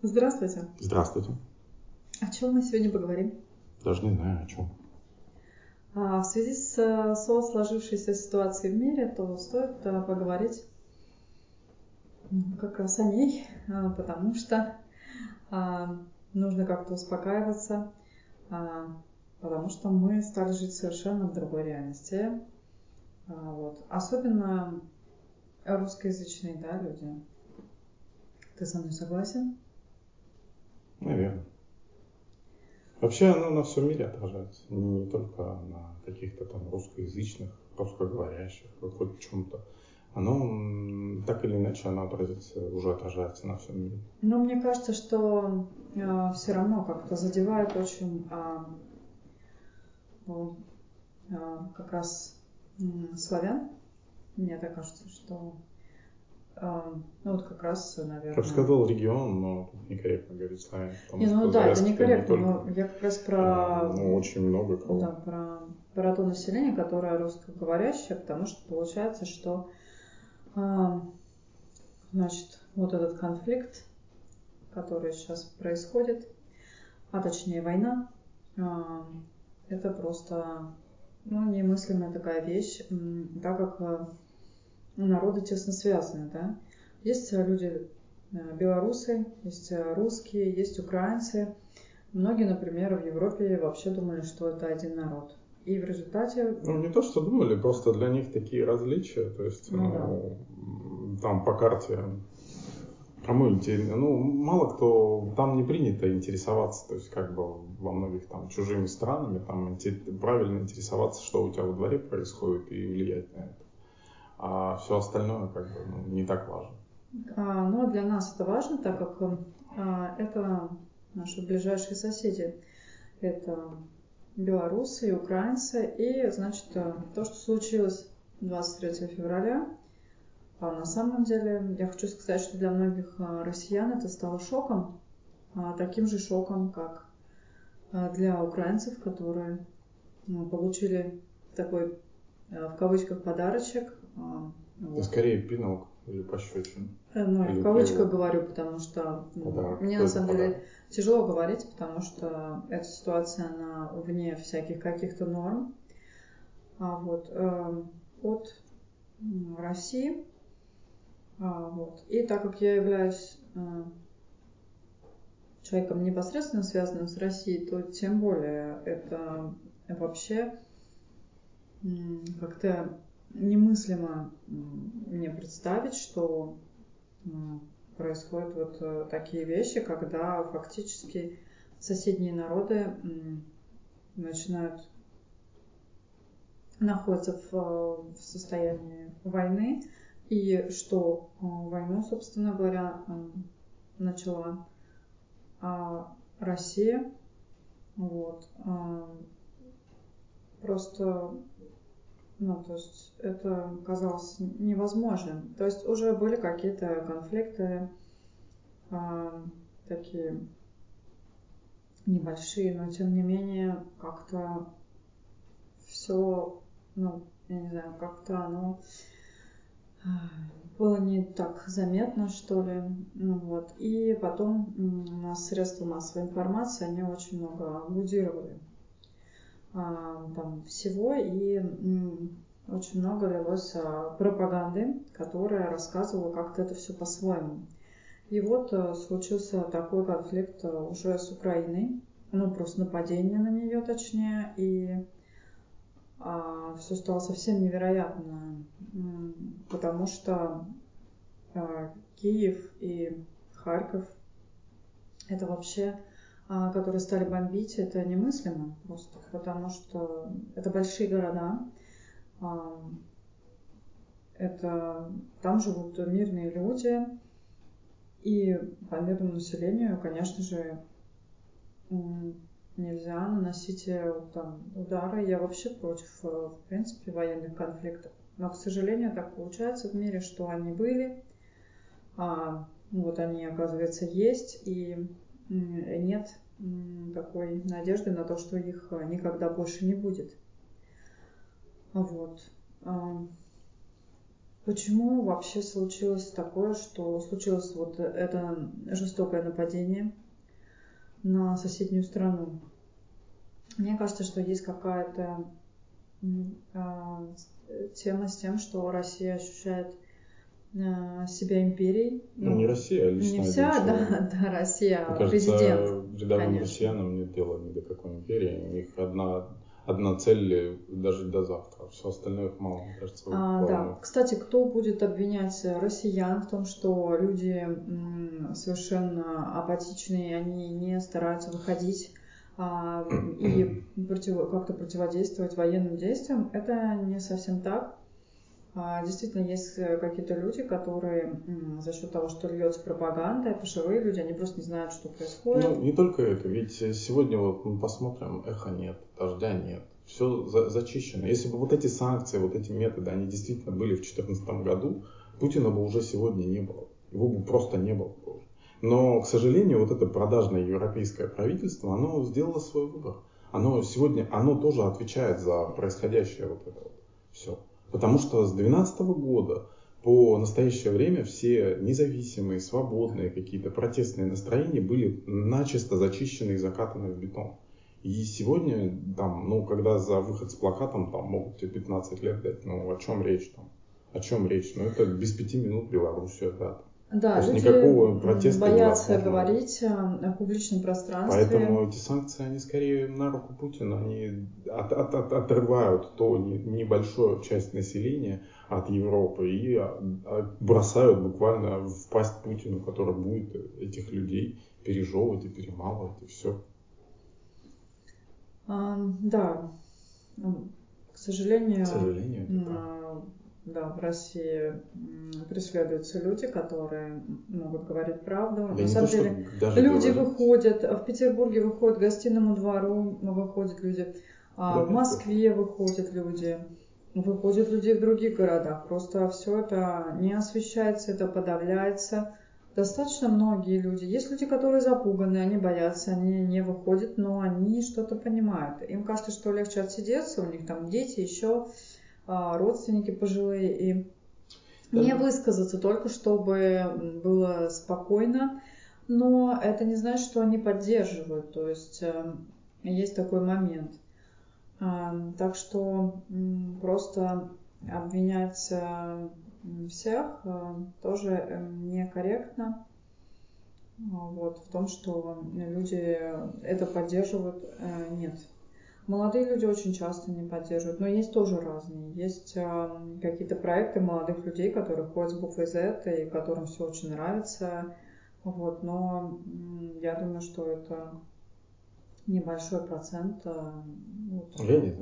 Здравствуйте. Здравствуйте. О чем мы сегодня поговорим? Даже не знаю, о чем. А, в связи с, со сложившейся ситуацией в мире, то стоит а, поговорить как раз о ней, а, потому что нужно как-то успокаиваться, потому что мы стали жить совершенно в другой реальности. Вот. Особенно русскоязычные да, люди. Ты со мной согласен? Наверное. Вообще оно на всем мире отражается, не только на каких-то там русскоязычных, русскоговорящих, хоть чем-то. Оно так или иначе оно отразится, уже отражается на всем мире. Но мне кажется, что э, все равно как-то задевает очень э, ну, э, как раз э, славян. Мне так кажется, что ну вот как раз, наверное... Я бы сказал регион, но тут некорректно говорить славяне. Не, ну да, это некорректно, не только, но я как раз про... Ну, очень много кого. Да, про, про то население, которое русскоговорящее, потому что получается, что значит, вот этот конфликт, который сейчас происходит, а точнее война, это просто ну, немыслимая такая вещь, так как народы тесно связаны, да. Есть э, люди э, белорусы, есть э, русские, есть украинцы. Многие, например, в Европе вообще думали, что это один народ. И в результате... Ну, не то, что думали, просто для них такие различия. То есть, ну, ну да. там по карте Кому интересно? Ну, мало кто, там не принято интересоваться, то есть как бы во многих там чужими странами, там правильно интересоваться, что у тебя во дворе происходит и влиять на это а все остальное как бы ну, не так важно. А, ну, для нас это важно, так как а, это наши ближайшие соседи. Это белорусы и украинцы. И, значит, то, что случилось 23 февраля, а на самом деле я хочу сказать, что для многих а, россиян это стало шоком, а, таким же шоком, как а, для украинцев, которые ну, получили такой в кавычках подарочек а, вот. скорее пинок или пощечин. Э, ну, или в кавычках говорю, потому что подарок. мне на самом деле тяжело говорить, потому что эта ситуация, она вне всяких каких-то норм. А вот, э, от России. А, вот. И так как я являюсь э, человеком непосредственно связанным с Россией, то тем более это вообще как-то немыслимо мне представить, что происходят вот э, такие вещи, когда фактически соседние народы начинают находиться в, в состоянии войны, и что э, войну, собственно говоря, начала а Россия. Вот. Просто ну, то есть это казалось невозможным. То есть уже были какие-то конфликты э, такие небольшие, но тем не менее как-то все, ну, я не знаю, как-то оно было не так заметно, что ли. Ну, вот. И потом у нас средства массовой информации, они очень много аудировали а, там, всего, и очень много лилось а, пропаганды, которая рассказывала как-то это все по-своему. И вот а, случился такой конфликт уже с Украиной, ну просто нападение на нее точнее, и а, все стало совсем невероятно, потому что а, Киев и Харьков это вообще а, которые стали бомбить, это немыслимо просто, потому что это большие города, а, это там живут мирные люди, и по мирному населению, конечно же, нельзя наносить э, там, удары. Я вообще против, э, в принципе, военных конфликтов. Но, к сожалению, так получается в мире, что они были, а, вот они, оказывается, есть, и нет такой надежды на то, что их э, никогда больше не будет. Вот. Почему вообще случилось такое, что случилось вот это жестокое нападение на соседнюю страну? Мне кажется, что есть какая-то а, тема с тем, что Россия ощущает а, себя империей. Ну, не Россия, а лично Не вся, да, да, Россия, Мне кажется, президент. рядовым конечно. россиянам нет дела ни до какой империи. У них одна, одна цель дожить до завтра. Все остальное их мало, мне кажется, А, да. Кстати, кто будет обвинять россиян в том, что люди совершенно апатичные, они не стараются выходить а, и против- как-то противодействовать военным действиям, это не совсем так. А, Действительно, есть э, какие-то люди, которые за счет того, что льется пропаганда, это живые люди, они просто не знают, что происходит. Ну, не только это, ведь сегодня вот мы посмотрим, эха нет, дождя нет, все зачищено. Если бы вот эти санкции, вот эти методы, они действительно были в 2014 году, Путина бы уже сегодня не было. Его бы просто не было. Но, к сожалению, вот это продажное европейское правительство, оно сделало свой выбор. Оно сегодня, оно тоже отвечает за происходящее вот это вот все. Потому что с 2012 года по настоящее время все независимые, свободные какие-то протестные настроения были начисто зачищены и закатаны в бетон. И сегодня, там, ну, когда за выход с плакатом там могут тебе 15 лет дать, ну, о чем речь там? О чем речь? Ну, это без пяти минут Белоруссия, да. Да, То есть люди никакого протеста боятся невозможно. говорить в публичном пространстве. Поэтому эти санкции, они скорее на руку Путина, они от- от- от- отрывают то не- небольшую часть населения от Европы и а, а, бросают буквально в пасть Путину, который будет этих людей пережевывать и перемалывать, и все. А, Да, к сожалению, К сожалению, это м, так. а, да, в России преследуются люди, которые могут говорить правду. Да На самом то, деле, люди говорить. выходят, в Петербурге выходят, к гостиному двору выходят люди, а Да, в Москве выходят люди, выходят люди в других городах. Просто все это не освещается, это подавляется. Достаточно многие люди. Есть люди, которые запуганы, они боятся, они не выходят, но они что-то понимают. Им кажется, что легче отсидеться, у них там дети, еще родственники пожилые, и Да. не высказаться только, чтобы было спокойно. Но это не значит, что они поддерживают. То есть э, есть такой момент. А, Так что просто обвинять э, всех э, тоже э, некорректно. А, Вот, в том, что люди это поддерживают, э, нет. Молодые люди очень часто не поддерживают, но есть тоже разные. Есть э, какие-то проекты молодых людей, которые ходят с буквой Z и которым все очень нравится. Вот, но я думаю, что это небольшой процент. э, вот. Я не.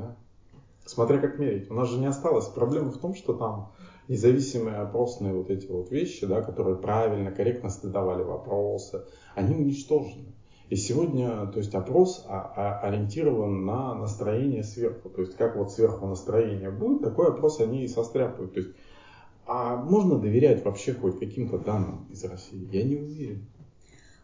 Смотря как мерить. У нас же не осталось. Проблема в том, что там независимые опросные вот эти вот вещи, да, которые правильно, корректно задавали вопросы, они уничтожены. И сегодня, то есть опрос а- а- ориентирован на настроение сверху. То есть как вот сверху настроение будет, такой опрос они и состряпают. То есть, а можно доверять вообще хоть каким-то данным из России? Я не уверен.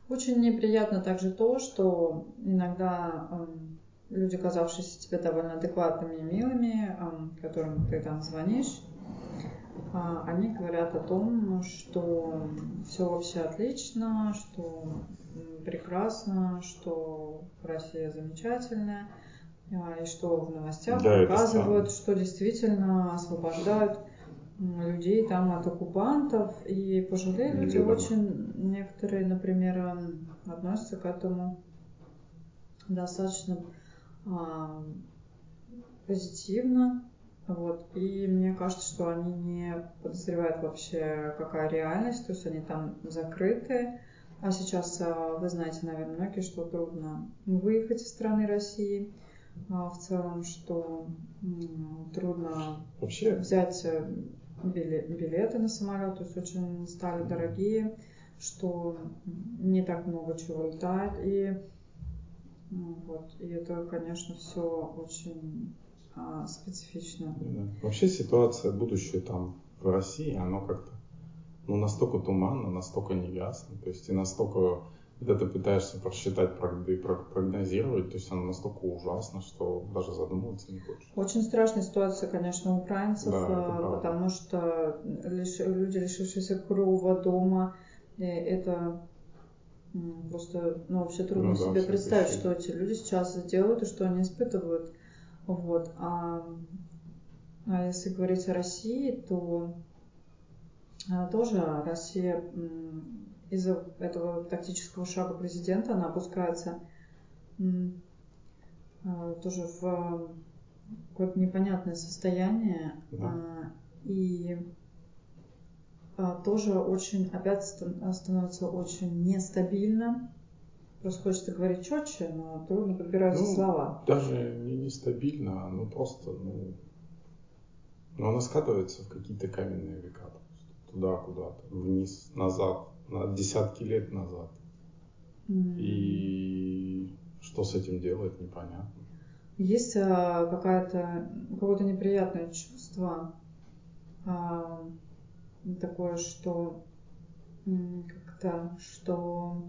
Очень неприятно также то, что иногда эм, люди, казавшиеся тебе довольно адекватными и милыми, эм, которым ты там звонишь, а, они говорят о том, что все вообще отлично, что прекрасно, что Россия замечательная, а, и что в новостях Да, показывают, что действительно освобождают людей там от оккупантов, и пожилые люди Неведомо. очень, некоторые, например, относятся к этому достаточно а, позитивно, вот, и мне кажется, что они не подозревают вообще, какая реальность, то есть они там закрыты, а сейчас, а, вы знаете, наверное, многие, что трудно выехать из страны России, а, в целом, что трудно Вообще, взять э, биле- билеты на самолет, то есть очень стали дорогие, что не так много чего летает, и ну, вот, и это, конечно, все очень а, специфично. Да. Вообще ситуация, будущее там в России, оно как-то ну, настолько туманно, настолько неясно, то есть и настолько когда ты пытаешься просчитать и прогнозировать, то есть она настолько ужасна, что даже задумываться не хочешь. Очень страшная ситуация, конечно, украинцев, да, потому что люди, лишившиеся крова дома, это просто, ну, вообще трудно ну, да, себе представить, что эти люди сейчас делают и что они испытывают. Вот. А, а если говорить о России, то тоже Россия из-за этого тактического шага президента она опускается а, тоже в какое-то непонятное состояние да. и тоже очень опять становится очень нестабильно. Просто хочется говорить четче, но трудно подбираются ну, слова. Даже не нестабильно, ну просто, ну, ну она скатывается в какие-то каменные века. Туда куда-то, вниз, назад на десятки лет назад. Mm. И что с этим делать, непонятно. Есть а, какая-то какое-то неприятное чувство а, такое, что как-то, что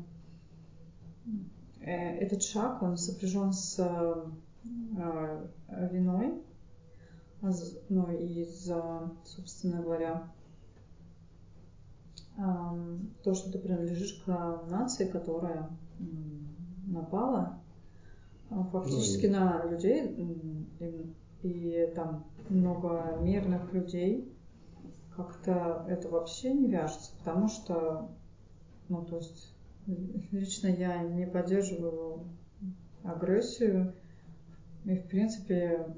э, этот шаг, он сопряжен с э, виной, ну и за, собственно говоря, то, что ты принадлежишь к нации, которая напала а, фактически ну, на людей, и, и там много мирных людей, как-то это вообще не вяжется, потому что, ну, то есть, лично я не поддерживаю агрессию, и, в принципе,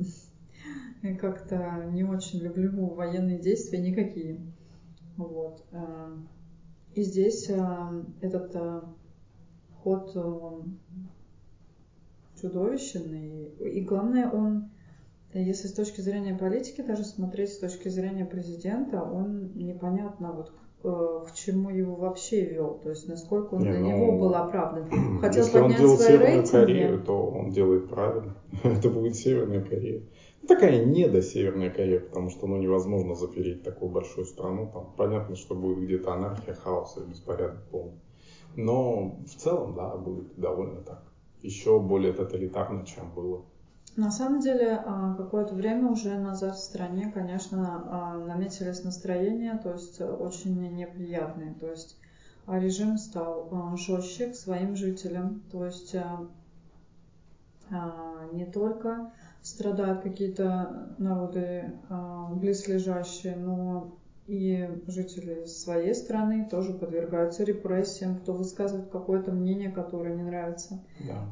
как-то не очень люблю военные действия никакие. Вот. Э, и здесь э, этот э, ход, он чудовищный. И главное, он, если с точки зрения политики даже смотреть с точки зрения президента, он непонятно вот к, к чему его вообще вел, то есть насколько он Не, для ну, него был оправдан. Хотел если поднять он делал свои Северную рейтинги. Корею, то он делает правильно. Это будет Северная Корея такая не до Северная Корея, потому что ну, невозможно запереть такую большую страну. Там понятно, что будет где-то анархия, хаос и беспорядок полный. Но в целом, да, будет довольно так. Еще более тоталитарно, чем было. На самом деле, а, какое-то время уже назад в стране, конечно, а, наметились настроения, то есть очень неприятные. То есть а, режим стал жестче к своим жителям. То есть не только страдают какие-то народы э, близлежащие, но и жители своей страны тоже подвергаются репрессиям, кто высказывает какое-то мнение, которое не нравится. Да.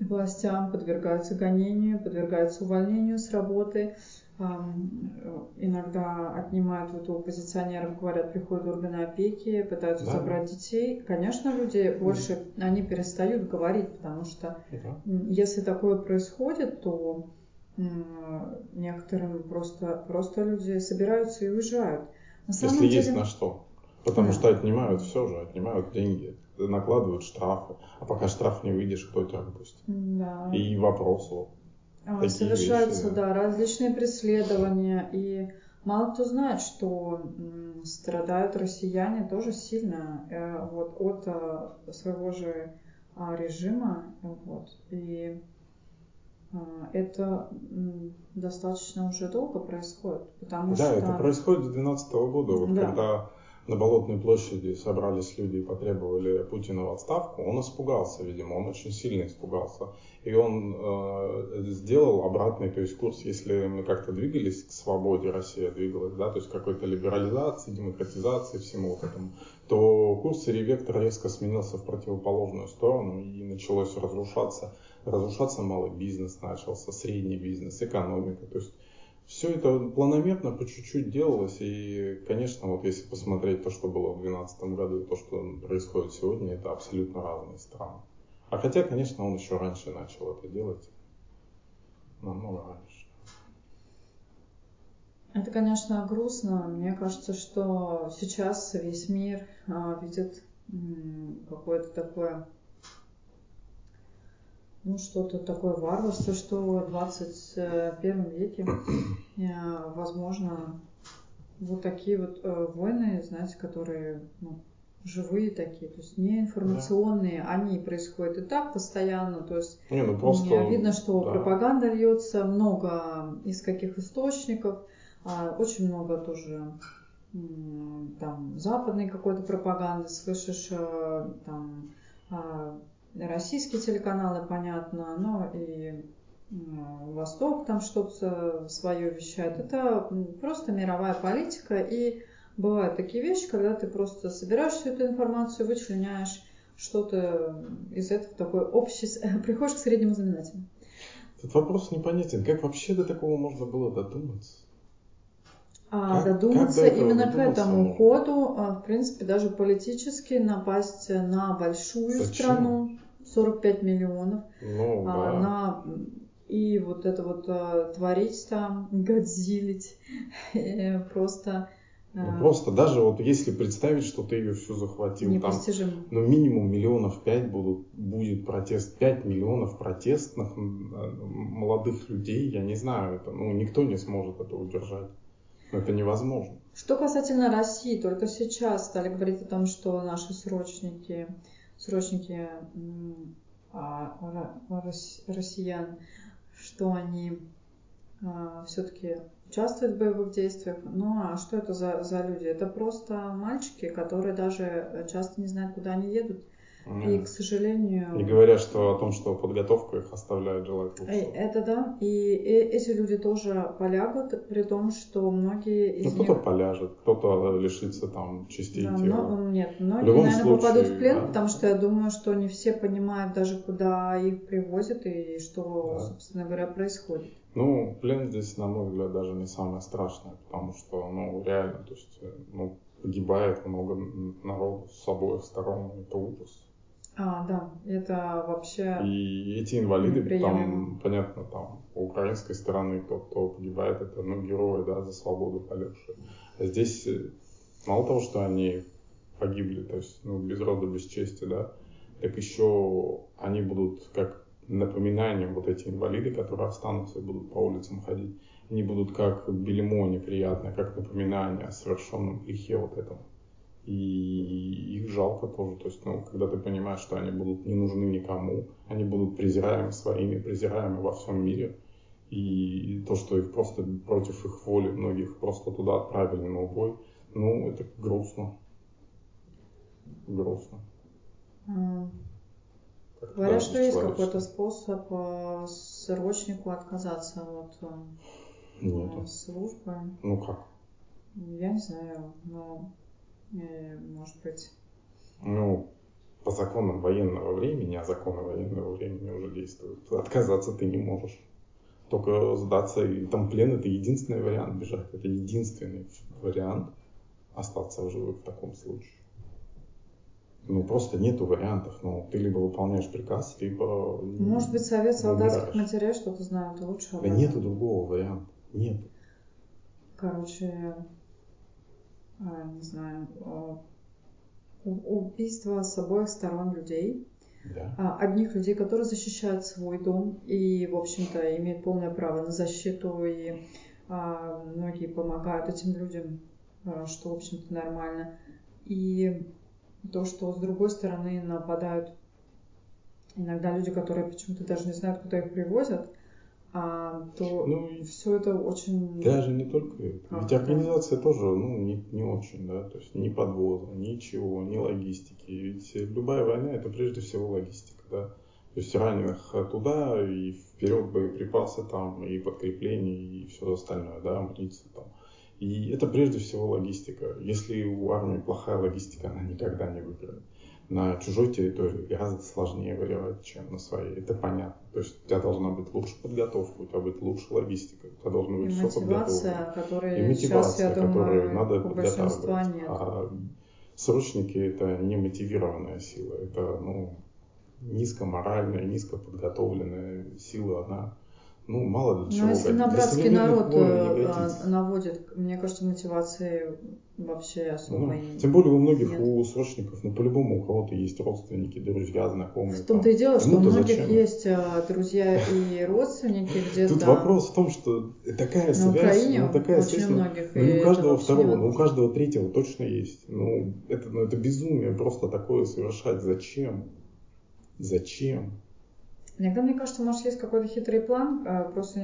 Властям подвергаются гонению, подвергаются увольнению с работы. Иногда отнимают вот у оппозиционеров, говорят, приходят органы опеки, пытаются да. забрать детей. Конечно, люди больше, они перестают говорить, потому что да. если такое происходит, то некоторым просто, просто люди собираются и уезжают. На самом Если деле... есть на что. Потому да. что отнимают все же, отнимают деньги, накладывают штрафы. А пока штраф не выйдешь, кто тебя выпустит? Да. И вопросы. А, совершаются, вещи, да. да, различные преследования. И мало кто знает, что страдают россияне тоже сильно э, вот, от э, своего же а, режима. Вот. И а, это достаточно уже долго происходит, потому да, что... это происходит с 2012 года, вот да. когда на Болотной площади собрались люди и потребовали Путина в отставку, он испугался, видимо, он очень сильно испугался. И он э, сделал обратный, то есть курс, если мы как-то двигались к свободе, Россия двигалась, да, то есть какой-то либерализации, демократизации, всему вот этому, то курс или вектор резко сменился в противоположную сторону и началось разрушаться, разрушаться малый бизнес начался, средний бизнес, экономика, то есть все это планомерно по чуть-чуть делалось, и, конечно, вот если посмотреть то, что было в 2012 году, и то, что происходит сегодня, это абсолютно разные страны. А хотя, конечно, он еще раньше начал это делать, намного раньше. Это, конечно, грустно. Мне кажется, что сейчас весь мир а, видит какое-то такое ну, что-то такое варварство, что в 21 веке, э, возможно, вот такие вот э, войны, знаете, которые ну, живые такие, то есть не информационные, да. они происходят и так постоянно, то есть не, ну просто, видно, что да. пропаганда льется, много из каких источников, а очень много тоже там западной какой-то пропаганды, слышишь э, там а, российские телеканалы, понятно, но и Восток там что-то свое вещает. Это просто мировая политика и бывают такие вещи, когда ты просто собираешь всю эту информацию, вычленяешь что-то из этого такой общий, приходишь к среднему знаменателю. Этот вопрос непонятен. Как вообще до такого можно было додуматься? А, как, додуматься как именно к этому можно? ходу, а, в принципе, даже политически напасть на большую Зачем? страну, 45 миллионов, ну, а, да. на и вот это вот а, творить там, годзилить, просто ну, просто даже вот если представить, что ты ее всю захватил, там, ну, минимум миллионов пять будут, будет протест, пять миллионов протестных молодых людей, я не знаю, это, ну, никто не сможет это удержать. Это невозможно. Что касательно России, только сейчас стали говорить о том, что наши срочники, срочники а, россиян, что они а, все-таки участвуют в боевых действиях. Ну а что это за, за люди? Это просто мальчики, которые даже часто не знают, куда они едут. И, к сожалению... Не говоря что о том, что подготовка их оставляет желать лучшего. Это да. И, и эти люди тоже полягут, при том, что многие из ну, кто-то поляжет, кто-то лишится там частей да, тела. Но, нет, многие, наверное, случае, попадут в плен, да. потому что я думаю, что не все понимают даже, куда их привозят и что, да. собственно говоря, происходит. Ну, плен здесь, на мой взгляд, даже не самое страшное, потому что, ну, реально, то есть, э, ну, погибает много народу с обоих сторон, это ужас. А, да, это вообще... И эти инвалиды, там, понятно, там, у украинской стороны тот, кто погибает, это, ну, герои, да, за свободу полегшие. А здесь э, мало того, что они погибли, то есть, ну, без рода, без чести, да, так еще они будут как напоминанием, вот эти инвалиды, которые останутся и будут по улицам ходить, они будут как бельмо неприятное, как напоминание о совершенном грехе вот этом и их жалко тоже. То есть, ну, когда ты понимаешь, что они будут не нужны никому, они будут презираемы своими, презираемы во всем мире, и то, что их просто против их воли, многих просто туда отправили на убой, ну, это грустно. Грустно. Говорят, что есть какой-то способ э, срочнику отказаться от э, Нету. службы. Ну как? Я не знаю, но Э, может быть? Ну, по законам военного времени, а законы военного времени уже действуют, отказаться ты не можешь. Только сдаться, и там плен это единственный вариант бежать. Это единственный вариант остаться в живых в таком случае. Ну, просто нету вариантов. Ну, ты либо выполняешь приказ, либо... Может быть, совет солдатских матерей что-то знают лучше. Да нету другого варианта. Нет. Короче, не знаю, убийство с обоих сторон людей. Да. А, одних людей, которые защищают свой дом и, в общем-то, имеют полное право на защиту, и а, многие помогают этим людям, а, что, в общем-то, нормально. И то, что с другой стороны нападают иногда люди, которые почему-то даже не знают, куда их привозят, а, то ну, все это очень... Даже не только это. А, Ведь организация тоже ну, не, не очень, да, то есть ни подвоза, ничего, ни логистики. Ведь любая война это прежде всего логистика, да. То есть раненых туда и вперед боеприпасы там, и подкрепление, и все остальное, да, амуниция там. И это прежде всего логистика. Если у армии плохая логистика, она никогда не выиграет на чужой территории гораздо сложнее воевать, чем на своей. Это понятно. То есть у тебя должна быть лучше подготовка, у тебя быть лучше логистика, у тебя должно быть и все подготовлено. И мотивация, которую надо подготавливать. Нет. А срочники это не мотивированная сила, это ну, низкоморальная, низкоподготовленная сила, она ну, мало для чего. Но если на братский народ э, наводит, мне кажется, мотивации вообще особо ну, Тем более у многих, нет. у срочников, ну, по-любому у кого-то есть родственники, друзья, знакомые. В том-то и дело, что у многих зачем? есть а, друзья и родственники где-то. Тут вопрос в том, что такая связь, Украине ну, такая связь, ну, ну, не у каждого второго, но у каждого третьего точно есть. Ну, это, ну, это безумие просто такое совершать. Зачем? Зачем? Иногда, мне кажется, может, есть какой-то хитрый план, а просто...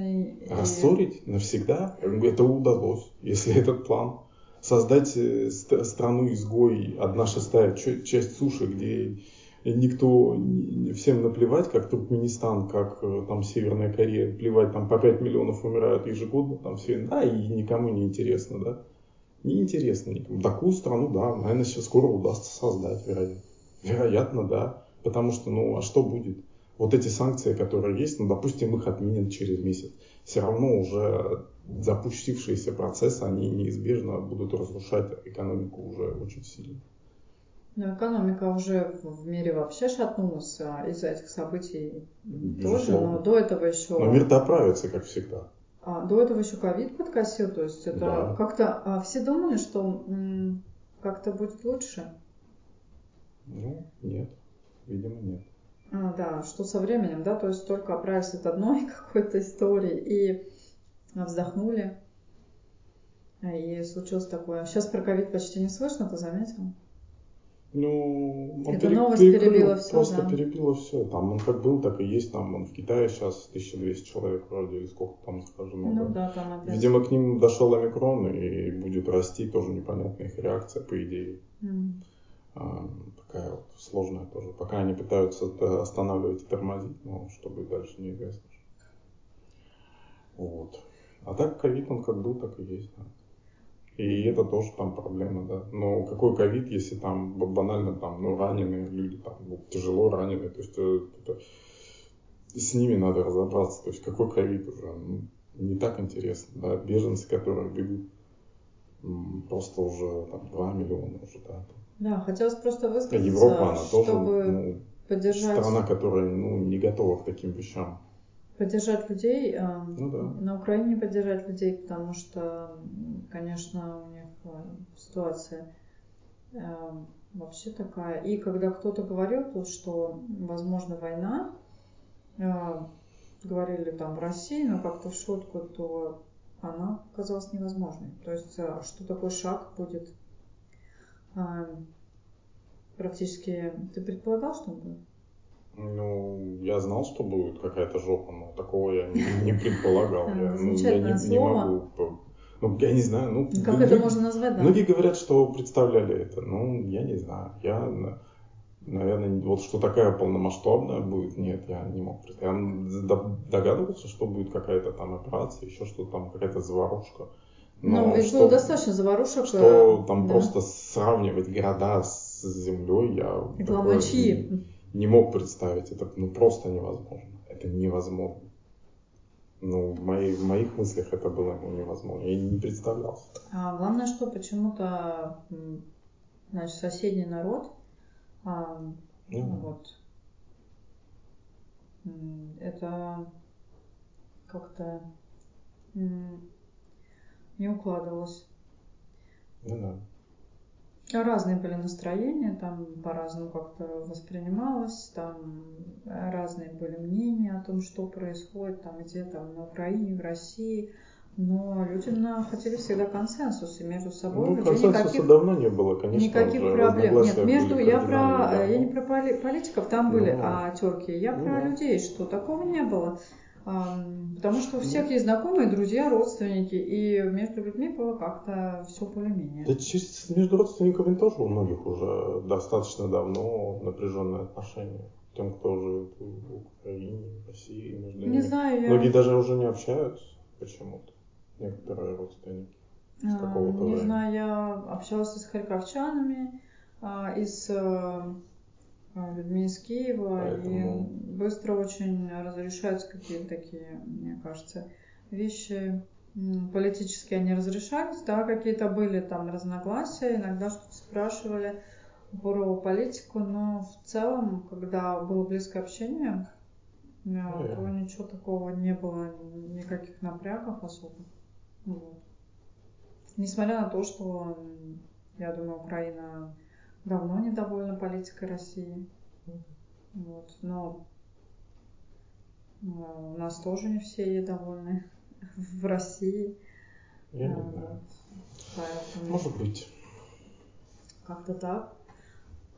Рассорить навсегда? Это удалось, если этот план. Создать э, страну-изгой, одна шестая часть суши, где никто, всем наплевать, как Туркменистан, как э, там Северная Корея, плевать, там по 5 миллионов умирают ежегодно, там все, да, и никому не интересно, да. Не интересно никому. Такую страну, да, наверное, сейчас скоро удастся создать, вероятно. Вероятно, да. Потому что, ну, а что будет? Вот эти санкции, которые есть, ну, допустим, их отменят через месяц, все равно уже запустившиеся процессы, они неизбежно будут разрушать экономику уже очень сильно. Но экономика уже в мире вообще шатнулась а, из-за этих событий Безусловно. тоже, но до этого еще... Но мир-то оправится, как всегда. А, до этого еще ковид подкосил, то есть это да. как-то... А, все думали, что м- как-то будет лучше? Ну, нет, видимо, нет. А, да, что со временем, да, то есть только оправились от одной какой-то истории и вздохнули. И случилось такое. Сейчас про ковид почти не слышно, ты заметил? Ну, он Это пере- новость перекрыл, перебила все, Просто да. перебило все. Там он как был, так и есть. Там он в Китае сейчас 1200 человек вроде, или сколько там заражено. Ну да, там опять. Видимо, к ним дошел омикрон и будет расти тоже непонятная их реакция, по идее. Mm такая вот сложная тоже. Пока они пытаются останавливать и тормозить, но что будет дальше, неизвестно. Вот. А так ковид, он как был, так и есть. Да. И это тоже там проблема, да. Но какой ковид, если там банально там, ну, раненые люди, там, ну, тяжело раненые, то есть это, с ними надо разобраться. То есть какой ковид уже, ну, не так интересно, да. Беженцы, которые бегут, просто уже там 2 миллиона уже, да, да, хотелось просто высказаться, Европа, она чтобы тоже ну, поддержать... страна, которая ну, не готова к таким вещам. Поддержать людей, э, ну, да. на Украине поддержать людей, потому что, конечно, у них э, ситуация э, вообще такая. И когда кто-то говорил тут, что возможно война, говорили там в России, но как-то в шутку, то она оказалась невозможной. То есть, что такой шаг будет а, практически... Ты предполагал, что он будет? Ну, я знал, что будет какая-то жопа, но такого я не, не предполагал. Я, ну, я не, не могу. Ну, я не знаю. Ну, ну как люди, это можно назвать, да? Многие говорят, что представляли это. Ну, я не знаю. Я, наверное, вот что такая полномасштабная будет, нет, я не мог представить. Я догадывался, что будет какая-то там операция, еще что-то там, какая-то заварушка. Но ну, ведь что, было достаточно заварушек. Что э, там да. просто сравнивать города с землей, я такое не, не мог представить. Это ну, просто невозможно. Это невозможно. Ну, в, моей, в моих мыслях это было невозможно. Я не представлял. А главное, что почему-то значит, соседний народ а, mm. вот, это как-то не укладывалось. Ну да. Разные были настроения, там по-разному как-то воспринималось, там разные были мнения о том, что происходит, там где там на Украине, в России. Но люди на, хотели всегда консенсуса между собой. Ну, консенсуса никаких, давно не было, конечно. Никаких проблем. Нет, между я про я не про политиков, там были ну, а терки. Я ну, про людей, что такого не было. Потому что у всех есть знакомые, друзья, родственники, и между людьми было как-то все более-менее. Да между родственниками тоже у многих уже достаточно давно напряженные отношения. Тем, кто живет в Украине, в России, между не ними. Знаю, я... Многие даже уже не общаются почему-то. Некоторые родственники. С какого-то не времени. знаю, я общалась с харьковчанами, а, из людьми из Киева, Поэтому... и быстро очень разрешаются какие-то такие, мне кажется, вещи. Политически они разрешались, да, какие-то были там разногласия, иногда что-то спрашивали про политику, но в целом, когда было близкое общение, yeah. то ничего такого не было, никаких напрягов особо. Вот. Несмотря на то, что, я думаю, Украина давно недовольна политикой России. Вот. Но э, у нас тоже не все ей довольны в России. Я не а, знаю. Поэтому... Может быть. Как-то так.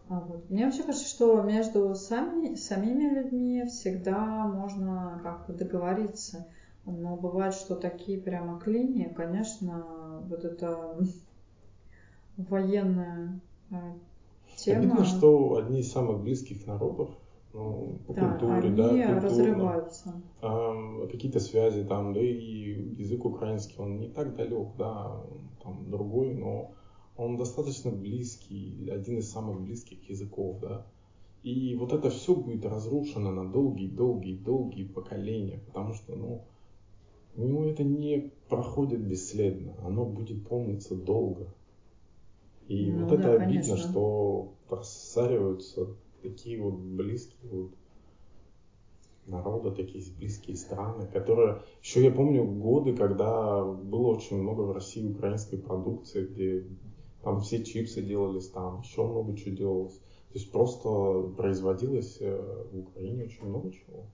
А вот. Мне вообще кажется, что между сами, самими людьми всегда можно как-то договориться. Но бывает, что такие прямо клинии, конечно, вот это военная э, тема. Обидно, что одни из самых близких народов ну, по да, культуре, они да, разрываются. Э, какие-то связи там, да и язык украинский, он не так далек, да, там другой, но он достаточно близкий, один из самых близких языков, да. И вот это все будет разрушено на долгие-долгие-долгие поколения, потому что, ну, ну, это не проходит бесследно, оно будет помниться долго. И ну, вот да, это обидно, конечно. что просариваются такие вот близкие вот народы, такие близкие страны, которые... Еще я помню годы, когда было очень много в России украинской продукции, где там все чипсы делались, там еще много чего делалось. То есть просто производилось э, в Украине очень много чего.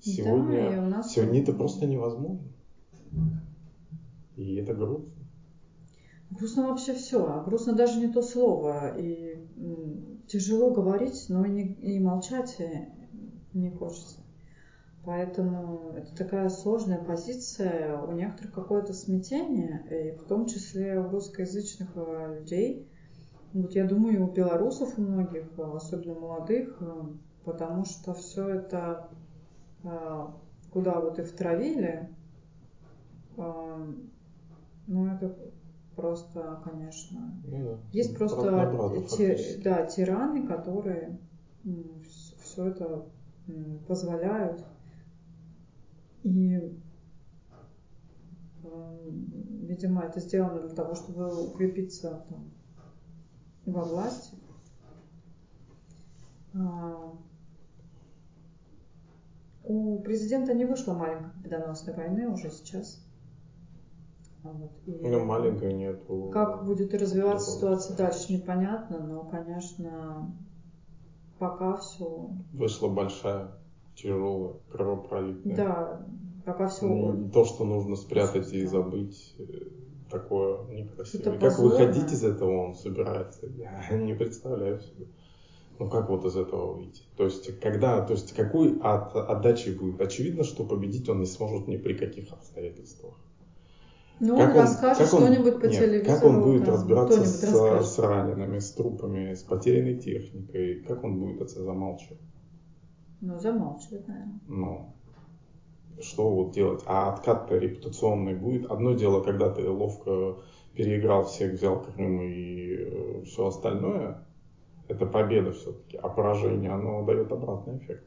Сегодня, да, нас... сегодня это просто невозможно. И это грустно. Грустно вообще все, а грустно даже не то слово. И тяжело говорить, но и, не, и молчать не хочется. Поэтому это такая сложная позиция, у некоторых какое-то смятение, и в том числе у русскоязычных э, людей. Вот я думаю, у белорусов у многих, э, особенно молодых, э, потому что все это куда вот и втравили, ну это просто, конечно, ну, да. есть просто ти, да, тираны, которые все это позволяют и, видимо, это сделано для того, чтобы укрепиться там, во власти. А, у президента не вышло маленькой победоносной войны уже сейчас. Вот. И ну, маленькой нету. Как будет развиваться ситуация дальше, непонятно, но, конечно, пока все. Вышла большая тяжелое, кровопролитное. Да, пока все... Не то, что нужно спрятать и забыть, э, такое некрасивое. Это как выходить из этого он собирается, я не представляю себе. Ну как вот из этого выйти? То есть, когда, то есть, какой от отдачи будет? Очевидно, что победить он не сможет ни при каких обстоятельствах. Ну, как он, расскажет что-нибудь по нет, телевизору. Как он будет там, разбираться с, с ранеными, с трупами, с потерянной техникой? Как он будет это замалчивать? Ну, замалчивает, наверное. Ну, что вот делать? А откат-то репутационный будет. Одно дело, когда ты ловко переиграл всех, взял Крым и э, все остальное, это победа все-таки. А поражение, оно дает обратный эффект.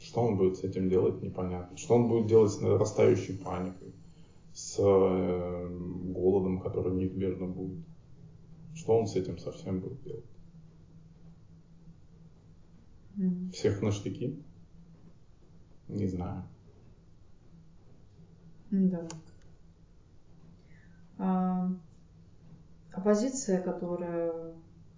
Что он будет с этим делать, непонятно. Что он будет делать с нарастающей паникой, с э, голодом, который неизбежно будет. Что он с этим совсем будет делать? Всех на штыки? Не знаю. Да. А, оппозиция, которая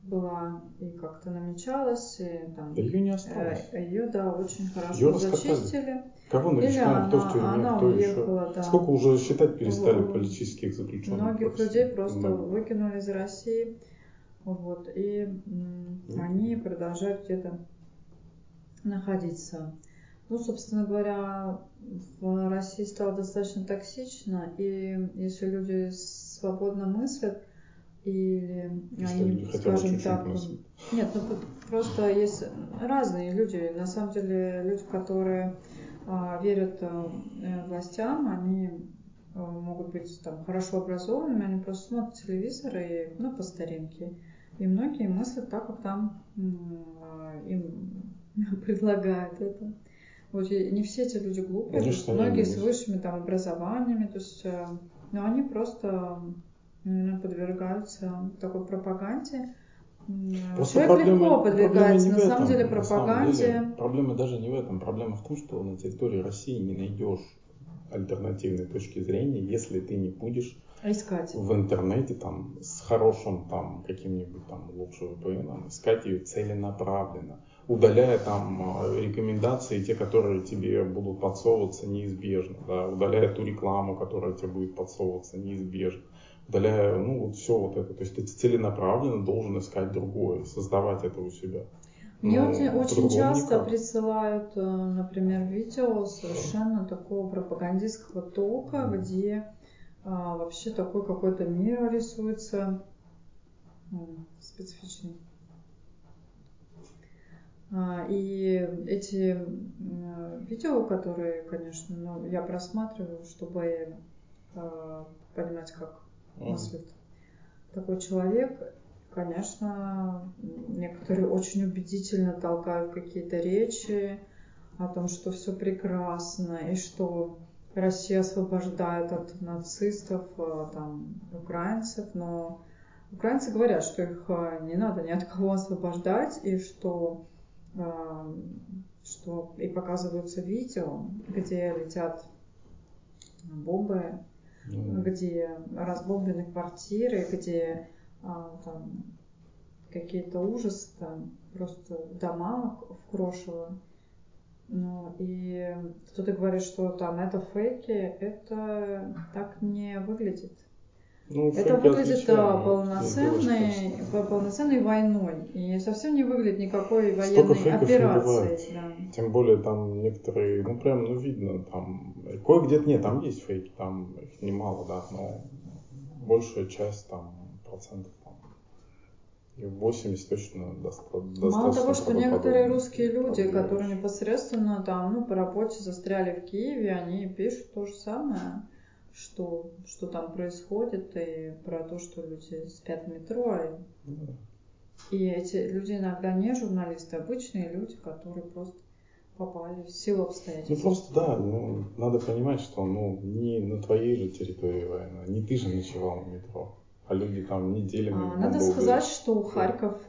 была и как-то намечалась, и там... Да ее не осталось. Э, ее, да, очень хорошо ее зачистили. Кого начинаем, кто в тюрьме, она кто уехала, еще. Да. Сколько уже считать перестали в, политических заключенных? Многих просто. людей просто да. выкинули из России. Вот, и mm. они продолжают где-то находиться. Ну, собственно говоря, в России стало достаточно токсично, и если люди свободно мыслят, или если они, скажем так, мыслить. нет, ну просто есть разные люди. На самом деле люди, которые а, верят а, властям, они а, могут быть там хорошо образованными, они просто смотрят телевизор и, ну, по старинке. И многие мыслят так, как там им предлагают это. Вот и не все эти люди глупые, Конечно, многие с высшими там образованиями, то есть, э, но они просто подвергаются такой пропаганде, Просто Человек проблема, легко подвигается, на самом деле, пропаганде. Самом деле, проблема даже не в этом. Проблема в том, что на территории России не найдешь альтернативной точки зрения, если ты не будешь искать в интернете там с хорошим там каким-нибудь там лучше VPN, искать ее целенаправленно, удаляя там э, рекомендации, те, которые тебе будут подсовываться неизбежно, да, удаляя ту рекламу, которая тебе будет подсовываться неизбежно, удаляя, ну, вот все вот это. То есть ты целенаправленно должен искать другое, создавать это у себя. Мне Но очень, очень часто никак. присылают, э, например, видео совершенно такого пропагандистского толка, где а, вообще такой какой-то мир рисуется специфичный. А, и эти видео, которые, конечно, ну, я просматриваю, чтобы а, понимать, как мыслит. Такой человек, конечно, некоторые очень убедительно толкают какие-то речи о том, что все прекрасно и что Россия освобождает от нацистов э, там, украинцев, но украинцы говорят, что их э, не надо ни от кого освобождать, и что, э, что и показываются видео, где летят бомбы, mm. где разбомблены квартиры, где там какие-то ужасы, там просто дома в крошево. Ну, и кто-то говорит, что там это фейки, это так не выглядит. Ну, это выглядит а, полноценной, полноценной войной. И совсем не выглядит никакой военной операции. Да. Тем более там некоторые, ну прям, ну видно, там кое-где нет, там есть фейки, там их немало, да, но большая часть там процентов 80 точно достаточно. Мало того, что некоторые русские люди, которые непосредственно там, ну, по работе застряли в Киеве, они пишут то же самое, что, что там происходит, и про то, что люди спят в метро. И, и эти люди иногда не журналисты, а обычные люди, которые просто попали в силу обстоятельств. Ну просто да, ну, надо понимать, что ну, не на твоей же территории война, не ты же ночевал в метро а люди там неделями. А, надо сказать, что Харьков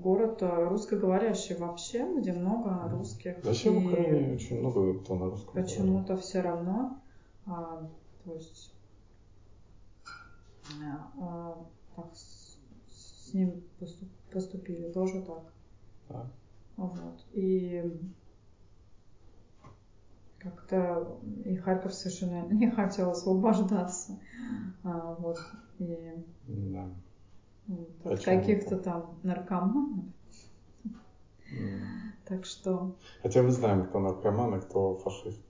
город э, русскоговорящий вообще, где много русских. Вообще в Украине очень много кто на русском. Почему-то все равно, а, то есть а, а, так с, с ним поступили тоже так. Да. Вот. И как-то и Харьков совершенно не хотел освобождаться. А, вот. И да. от каких-то там наркоманов. Так что... Хотя мы знаем, кто наркоман, а кто фашист.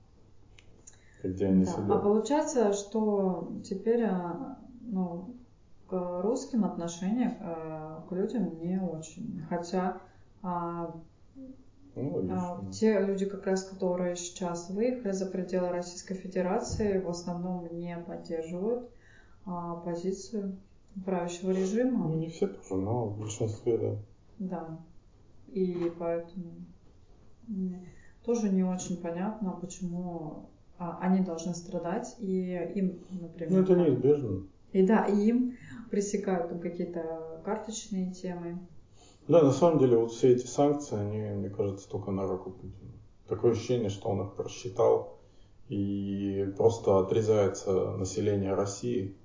Где они да. сидят. А получается, что теперь а, ну, к русским отношения а, к людям не очень. Хотя а, ну, а, те люди, как раз, которые сейчас выехали за пределы Российской Федерации, в основном не поддерживают а, позицию правящего режима. Ну, не все тоже, но в большинстве, да. Да. И поэтому тоже не очень понятно, почему они должны страдать, и им, например... Ну, это неизбежно. И да, и им пресекают там какие-то карточные темы. Да, на самом деле вот все эти санкции, они, мне кажется, только на руку Путину. Такое ощущение, что он их просчитал и просто отрезается население России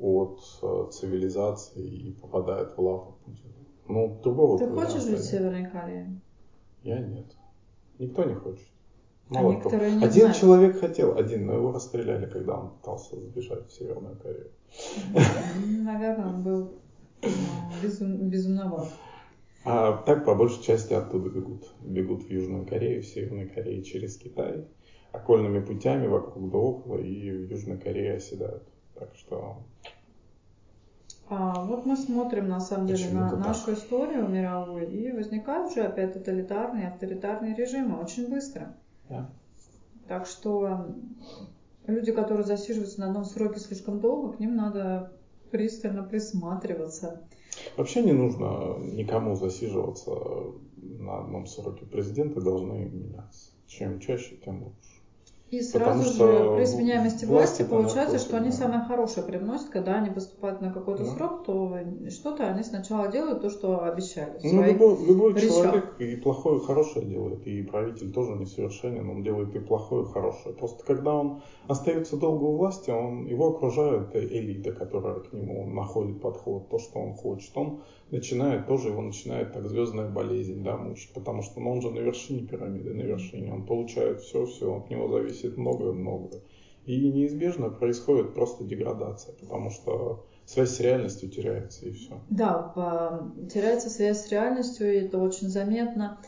от э, цивилизации и попадает в лапу Путина. Ну, другого Ты хочешь жить в Северной Корее? Я нет. Никто не хочет. Мало а не Один знают. человек хотел, один, но его расстреляли, когда он пытался сбежать в Северную Корею. Наверное, он был безум, безумноват. А так, по большей части, оттуда бегут. Бегут в Южную Корею, в Северную Корею через Китай, окольными путями вокруг да около, и в Южной Корее оседают. Так что... А, вот мы смотрим, на самом деле, на так. нашу историю мировую, и возникают же опять тоталитарные, авторитарные режимы очень быстро. Да. Так что люди, которые засиживаются на одном сроке слишком долго, к ним надо пристально присматриваться. Вообще не нужно никому засиживаться на одном сроке. Президенты должны меняться. Чем чаще, тем лучше. И сразу же при сменяемости власти получается, что они да. самое хорошее привносят, когда они поступают на какой-то да. срок, то что-то они сначала делают то, что обещали. Ну, любой, любой человек и плохое, и хорошее делает, и правитель тоже несовершенен, он делает и плохое, и хорошее. Просто когда он остается долго у власти, он, его окружает элита, которая к нему находит подход, то, что он хочет. Он начинает тоже, его начинает так звездная болезнь да, мучить, потому что ну, он же на вершине пирамиды, на вершине, он получает все, все, от него зависит многое-многое. И неизбежно происходит просто деградация, потому что связь с реальностью теряется и все. Да, теряется связь с реальностью, и это очень заметно.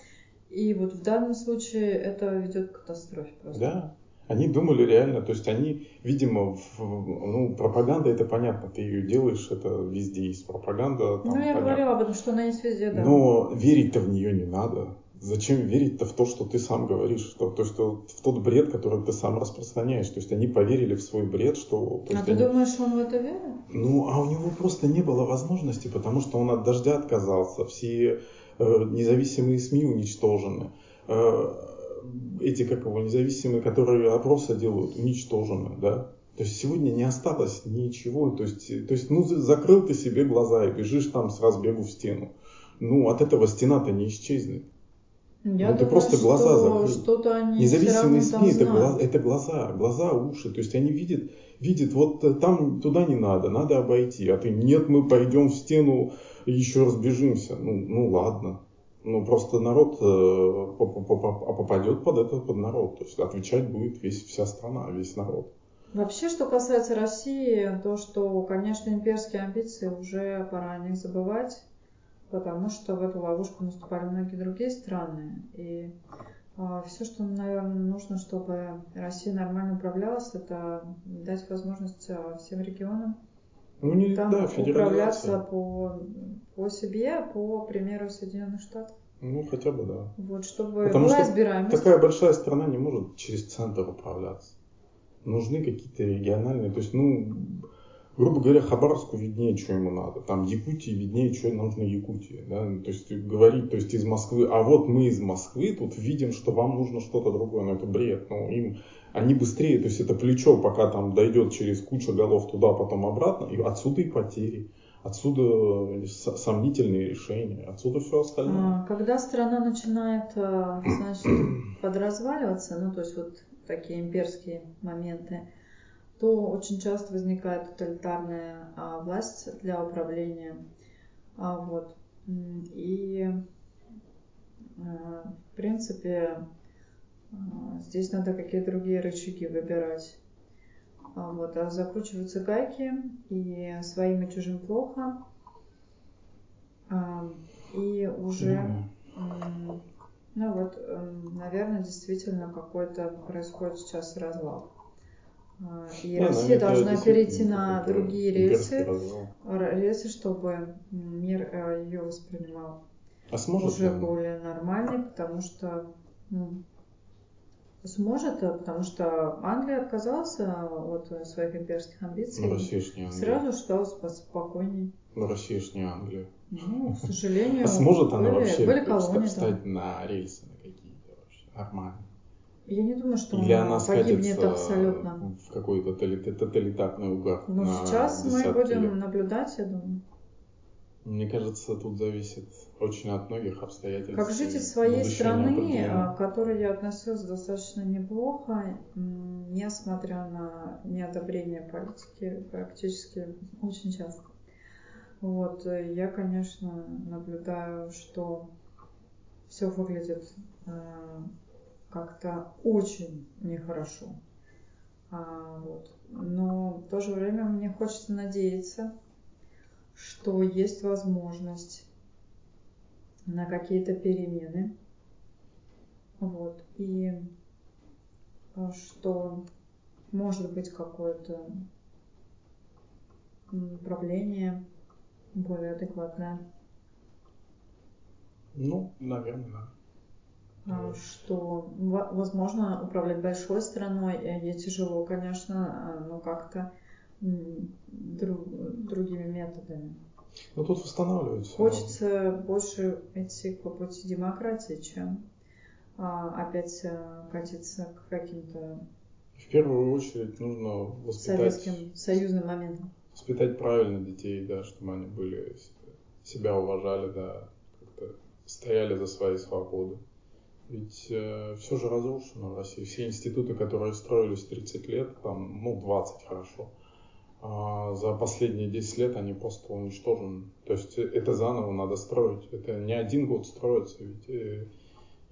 И вот в данном случае это ведет к катастрофе просто. Да, они думали реально, то есть они, видимо, в, ну, пропаганда это понятно, ты ее делаешь, это везде есть пропаганда. Там, ну, я понятно. говорила об этом, что она есть везде, да. Но верить-то в нее не надо. Зачем верить-то в то, что ты сам говоришь, что, то есть в тот бред, который ты сам распространяешь. То есть они поверили в свой бред, что... а ты они... думаешь, он в это верит? Ну, а у него просто не было возможности, потому что он от дождя отказался, все э, независимые СМИ уничтожены. Э, эти, как его, независимые, которые опросы делают, уничтожены, да. То есть сегодня не осталось ничего. То есть, то есть ну, закрыл ты себе глаза и бежишь там с разбегу в стену. Ну, от этого стена-то не исчезнет. Я ну, думаю, просто глаза закрыл. Что-то они Независимые СМИ это, глаз, это глаза, глаза, уши. То есть они видят, видят, вот э, там туда не надо, надо обойти. А ты нет, мы пойдем в стену еще разбежимся. Ну, ну ладно. Ну, просто народ э, попадет под этот под народ. То есть отвечать будет весь, вся страна, весь народ. Вообще, что касается России, то, что, конечно, имперские амбиции уже пора о них забывать, потому что в эту ловушку наступали многие другие страны. И э, все, что, наверное, нужно, чтобы Россия нормально управлялась, это дать возможность э, всем регионам ну, не, там да, управляться по, по себе, по примеру Соединенных Штатов. Ну, хотя бы, да. Вот, чтобы Потому была избираемость. Такая большая страна не может через центр управляться. Нужны какие-то региональные, то есть, ну, грубо говоря, Хабаровску виднее, что ему надо. Там Якутии виднее, что нужно Якутии. Да? То есть говорить, то есть из Москвы, а вот мы из Москвы тут видим, что вам нужно что-то другое. Но это бред. Ну, им они быстрее, то есть это плечо, пока там дойдет через кучу голов туда, потом обратно, и отсюда и потери. Отсюда сомнительные решения, отсюда все остальное. А, когда страна начинает, э, значит, подразваливаться, ну, то есть вот такие имперские моменты, то очень часто возникает тоталитарная а, власть для управления. А, вот. И, а, в принципе, а, здесь надо какие-то другие рычаги выбирать. А, вот, а закручиваются гайки, и своим и чужим плохо. А, и уже, ну вот, наверное, действительно какой-то происходит сейчас развал. И да, Россия должна перейти на другие рельсы, рельсы, чтобы мир э, ее воспринимал а сможет уже он? более нормальный, потому что ну, сможет, э, потому что Англия отказалась э, от своих имперских амбиций. Ну, Россия ж не Англия. Сразу стало спокойней. Ну, Россия ж не Англия. Ну, к сожалению. А сможет она вообще встать на рельсы на какие-то вообще нормально? Я не думаю, что Или она погибнет абсолютно. в какой-то тоталитарный угар. Ну, сейчас мы будем лет. наблюдать, я думаю. Мне кажется, тут зависит очень от многих обстоятельств. Как житель своей страны, а, к которой я относилась достаточно неплохо, несмотря на неодобрение политики практически очень часто. Вот, я, конечно, наблюдаю, что все выглядит э, как-то очень нехорошо. А, вот. Но в то же время мне хочется надеяться, что есть возможность на какие-то перемены. Вот. И а, что может быть какое-то управление более адекватное. Ну, наверное, да. А, что, возможно, управлять большой страной ей э, тяжело, конечно, а, но как-то друг, другими методами. Ну тут восстанавливается. Хочется больше идти по пути демократии, чем а, опять а, катиться к каким-то В первую очередь нужно воспитать... Советским, союзным моментом. Воспитать правильно детей, да, чтобы они были, себя уважали, да, как-то стояли за свои свободы. Ведь э, все же разрушено в России. Все институты, которые строились 30 лет, там, ну, 20 хорошо, а за последние 10 лет они просто уничтожены. То есть это заново надо строить. Это не один год строится. Ведь, э,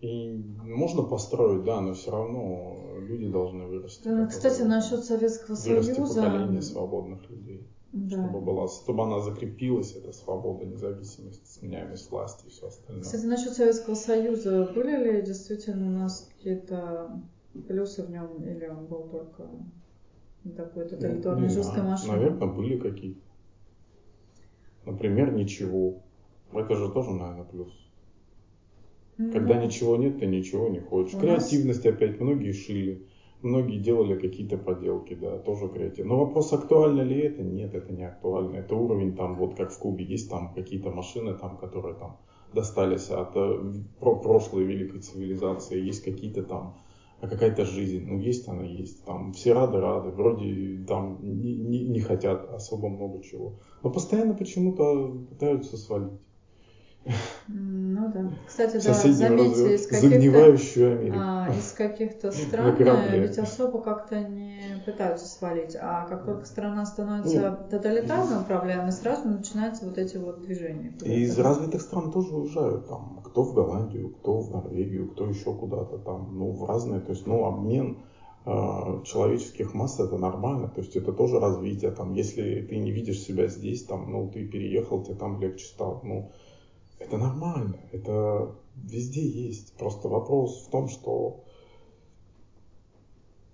и можно построить, да, но все равно люди должны вырасти. Ну, кстати, насчет Советского вырасти Союза. поколение свободных людей. Да. Чтобы, была, чтобы она закрепилась, эта свобода, независимость, сменяемость власти и все остальное. Кстати, насчет Советского Союза, были ли действительно у нас какие-то плюсы в нем, или он был только такой тоталитарной ну, жесткой машиной? Наверное, были какие-то. Например, ничего. Это же тоже, наверное, плюс. Ну, Когда ничего нет, ты ничего не хочешь. Креативность нас... опять, многие шили многие делали какие-то поделки, да, тоже креатив. Но вопрос, актуально ли это? Нет, это не актуально. Это уровень там, вот как в Кубе, есть там какие-то машины, там, которые там достались от э, прошлой великой цивилизации, есть какие-то там а какая-то жизнь, ну есть она есть, там все рады рады, вроде там не, не, не хотят особо много чего, но постоянно почему-то пытаются свалить. Ну да. Кстати, да, заметьте, из каких-то, а, из каких-то стран ведь особо как-то не пытаются свалить, а как только страна становится Нет. тоталитарно управляемой, сразу начинаются вот эти вот движения. И из развитых стран тоже уезжают. Там, кто в Голландию, кто в Норвегию, кто еще куда-то там, ну в разные, то есть, ну обмен э, человеческих масс это нормально, то есть это тоже развитие, там, если ты не видишь себя здесь, там, ну ты переехал, тебе там легче стало, ну это нормально, это везде есть. Просто вопрос в том, что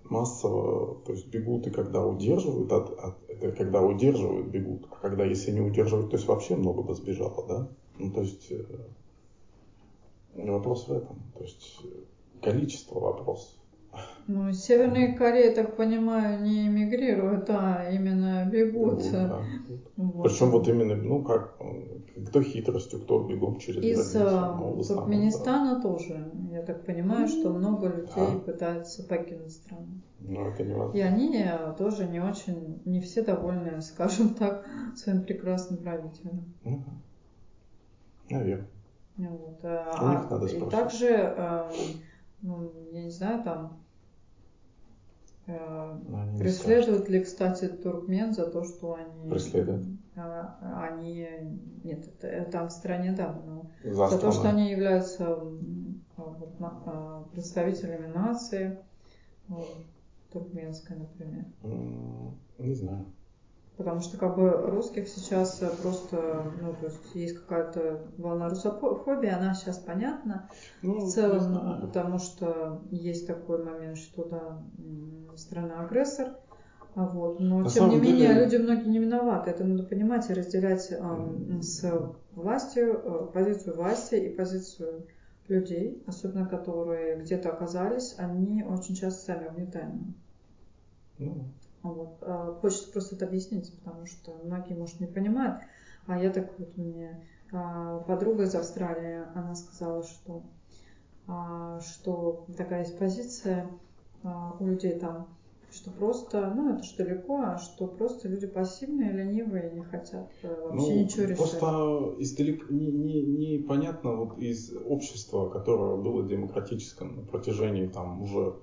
массово, то есть бегут и когда удерживают, от, от, это когда удерживают, бегут, а когда если не удерживают, то есть вообще много бы сбежало, да? Ну, то есть э, вопрос в этом, то есть количество вопрос. Ну, Северная Корея, так понимаю, не эмигрируют, а именно бегут. бегут да. вот. Причем вот именно, ну как, кто хитростью, кто бегут через Из границу. Из Туркменистана да. тоже. Я так понимаю, что много людей да. пытаются покинуть страну. Ну, это невозможно. И они тоже не очень, не все довольны, скажем так, своим прекрасным правителем. Ну, наверное. Вот. А, У них надо и также, ну, я не знаю, там Преследуют ли, кстати, туркмен за то, что они... Преследуют. А, они... Нет, это, там в стране, да, но за, за то, что они являются вот, а, представителями нации, туркменской, например. Не знаю. Потому что как бы русских сейчас просто, ну, то есть есть какая-то волна русофобии, она сейчас понятна ну, в целом, потому что есть такой момент, что да, страна агрессор, а вот. Но На тем не менее деле... люди многие не виноваты. Это надо понимать и разделять э, с властью, э, позицию власти и позицию людей, особенно которые где-то оказались, они очень часто сами угнетаемы. Ну, вот. А, хочется просто это объяснить, потому что многие, может, не понимают. А я так вот, мне а, подруга из Австралии, она сказала, что, а, что такая есть позиция у людей там, что просто, ну это что далеко, а что просто люди пассивные, ленивые, не хотят э, вообще ну, ничего решать. Просто издалека не, не, не понятно вот из общества, которое было демократическим на протяжении там уже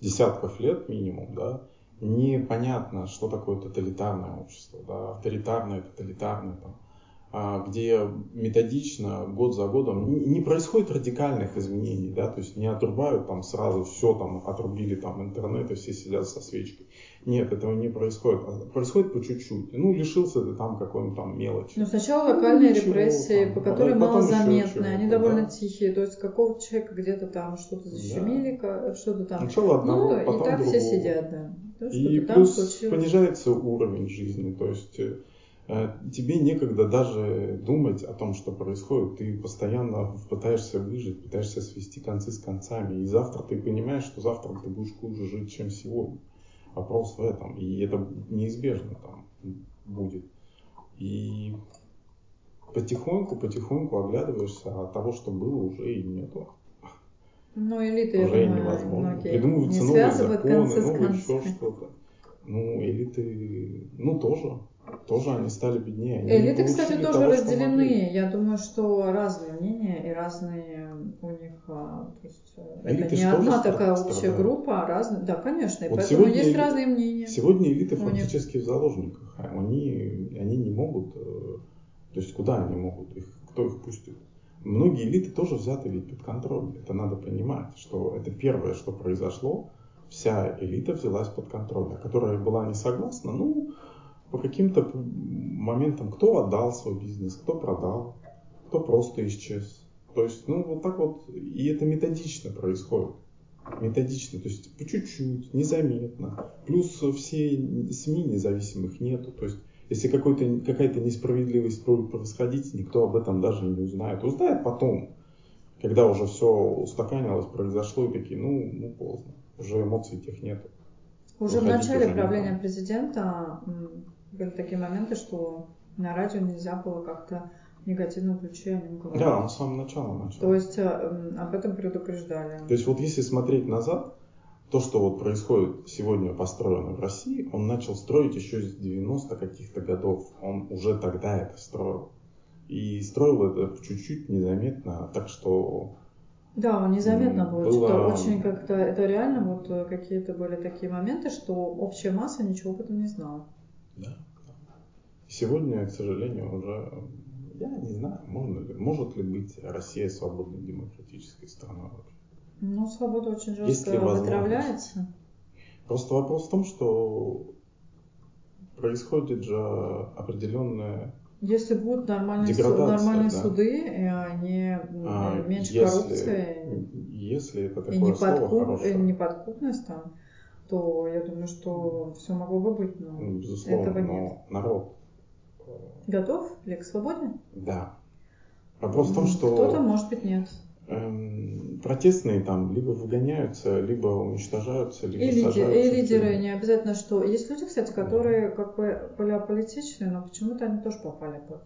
десятков лет минимум, да, непонятно, что такое тоталитарное общество, да, авторитарное, тоталитарное, там, а, где методично, год за годом, не происходит радикальных изменений, да, то есть не отрубают там сразу все, там, отрубили там интернет и все сидят со свечкой. Нет, этого не происходит. А происходит по чуть-чуть. Ну, лишился ты там какой-нибудь там мелочи. Ну, сначала локальные ну, ничего, репрессии, там, по которым мало заметны, они довольно да. тихие. То есть какого человека где-то там что-то защемили, да. что-то там. Сначала одного, ну, потом и так другого. все сидят, да. То, и плюс случилось. понижается уровень жизни, то есть э, тебе некогда даже думать о том, что происходит. Ты постоянно пытаешься выжить, пытаешься свести концы с концами. И завтра ты понимаешь, что завтра ты будешь хуже жить, чем сегодня. Вопрос в этом. И это неизбежно там будет. И потихоньку, потихоньку оглядываешься, а того, что было, уже и нету. Ну, элиты, уже я думаю, невозможно. многие Придумываются не новые законы, концы с новые еще концами. что-то. Ну, элиты, ну, тоже. Тоже они стали беднее. Они Элиты, кстати, тоже того, разделены. Я думаю, что разные мнения и разные у них, а, то есть э, Элиты это не одна такая общая страдают. группа, а разные, да, конечно, и Вот поэтому есть эли- разные мнения. Сегодня элиты У них. фактически в заложниках. Они, они не могут, э, то есть куда они могут, их, кто их пустит? Многие элиты тоже взяты ведь под контроль. Это надо понимать, что это первое, что произошло. Вся элита взялась под контроль, а которая была не согласна, ну, по каким-то моментам, кто отдал свой бизнес, кто продал, кто просто исчез. То есть, ну, вот так вот, и это методично происходит. Методично, то есть по чуть-чуть, незаметно. Плюс все СМИ независимых нету. То есть, если какая-то несправедливость будет происходить, никто об этом даже не узнает. Узнает потом, когда уже все устаканилось, произошло, и такие, ну, ну поздно. Уже эмоций тех нету. Уже в Выходить начале уже правления президента были такие моменты, что на радио нельзя было как-то в негативном ключе о нем говорить. Да, он с самого начала начал. То есть э, об этом предупреждали. То есть вот если смотреть назад, то, что вот происходит сегодня построено в России, он начал строить еще с 90 каких-то годов. Он уже тогда это строил. И строил это чуть-чуть незаметно, так что Да, он незаметно было. было- Что-то очень как-то, это реально вот э, какие-то были такие моменты, что общая масса ничего об этом не знала. да. Сегодня, к сожалению, уже я не знаю, можно ли, может ли быть Россия свободной демократической страной вообще. Ну, свобода очень жестко вытравляется. Просто вопрос в том, что происходит же определенная Если будут нормальные, су- Деградация, нормальные да. суды, и они А, меньше если, коррупции Если это и такое неподкуп- слово и хорошее, неподкупность там, то я думаю, что все могло бы быть, но ну, безусловно, этого но нет. народ, э, Готов ли к свободе? да. Вопрос в том, что Кто-то, может быть, нет. Эм, протестные там либо выгоняются, либо уничтожаются, либо И, сажаются и лидеры, не обязательно что. Есть люди, кстати, которые как бы были аполитичны, но почему-то они тоже попали под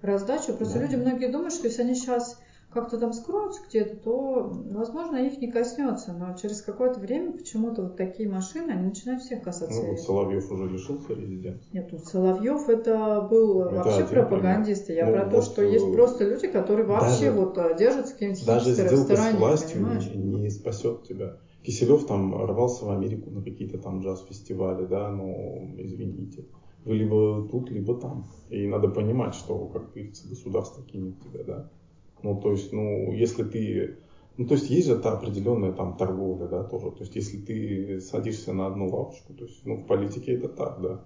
раздачу. Просто Да. люди многие думают, что если они сейчас как-то там скроются где-то, то, возможно, их не коснется. Но через какое-то время почему-то вот такие машины, они начинают всех касаться. Ну, вот Соловьев уже лишился резиденции. Нет, ну Соловьев это был Это вообще пропагандист. Я Ну, про то, вот, что э, есть просто люди, которые вообще даже- вот э, держатся какие-нибудь Даже сделка с властью понимаешь? не, не спасет тебя. Киселев там рвался в Америку на какие-то там джаз-фестивали, да, ну, извините. Вы либо тут, либо там. И надо понимать, что, как говорится, государство кинет тебя, да. Ну, то есть, ну, если ты... Ну, то есть, есть же та определенная там торговля, да, тоже. То есть, если ты садишься на одну лавочку, то есть, ну, в политике это так, да.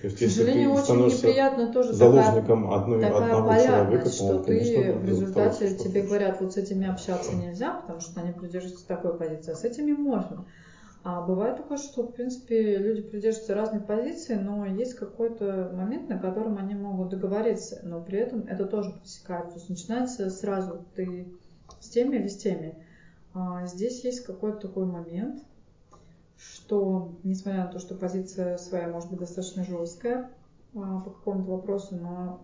То есть, К если сожалению, ты очень становишься неприятно тоже такая заложником одной, такая одного человека, полярность, то он, что конечно, ты в результате что тебе хочет. говорят, вот с этими общаться нельзя, потому что они придерживаются такой позиции, а с этими можно. А бывает такое, что, в принципе, люди придерживаются разных позиций, но есть какой-то момент, на котором они могут договориться, но при этом это тоже пресекает. То есть начинается сразу ты с теми или с теми. А здесь есть какой-то такой момент, что, несмотря на то, что позиция своя может быть достаточно жесткая а, по какому-то вопросу, но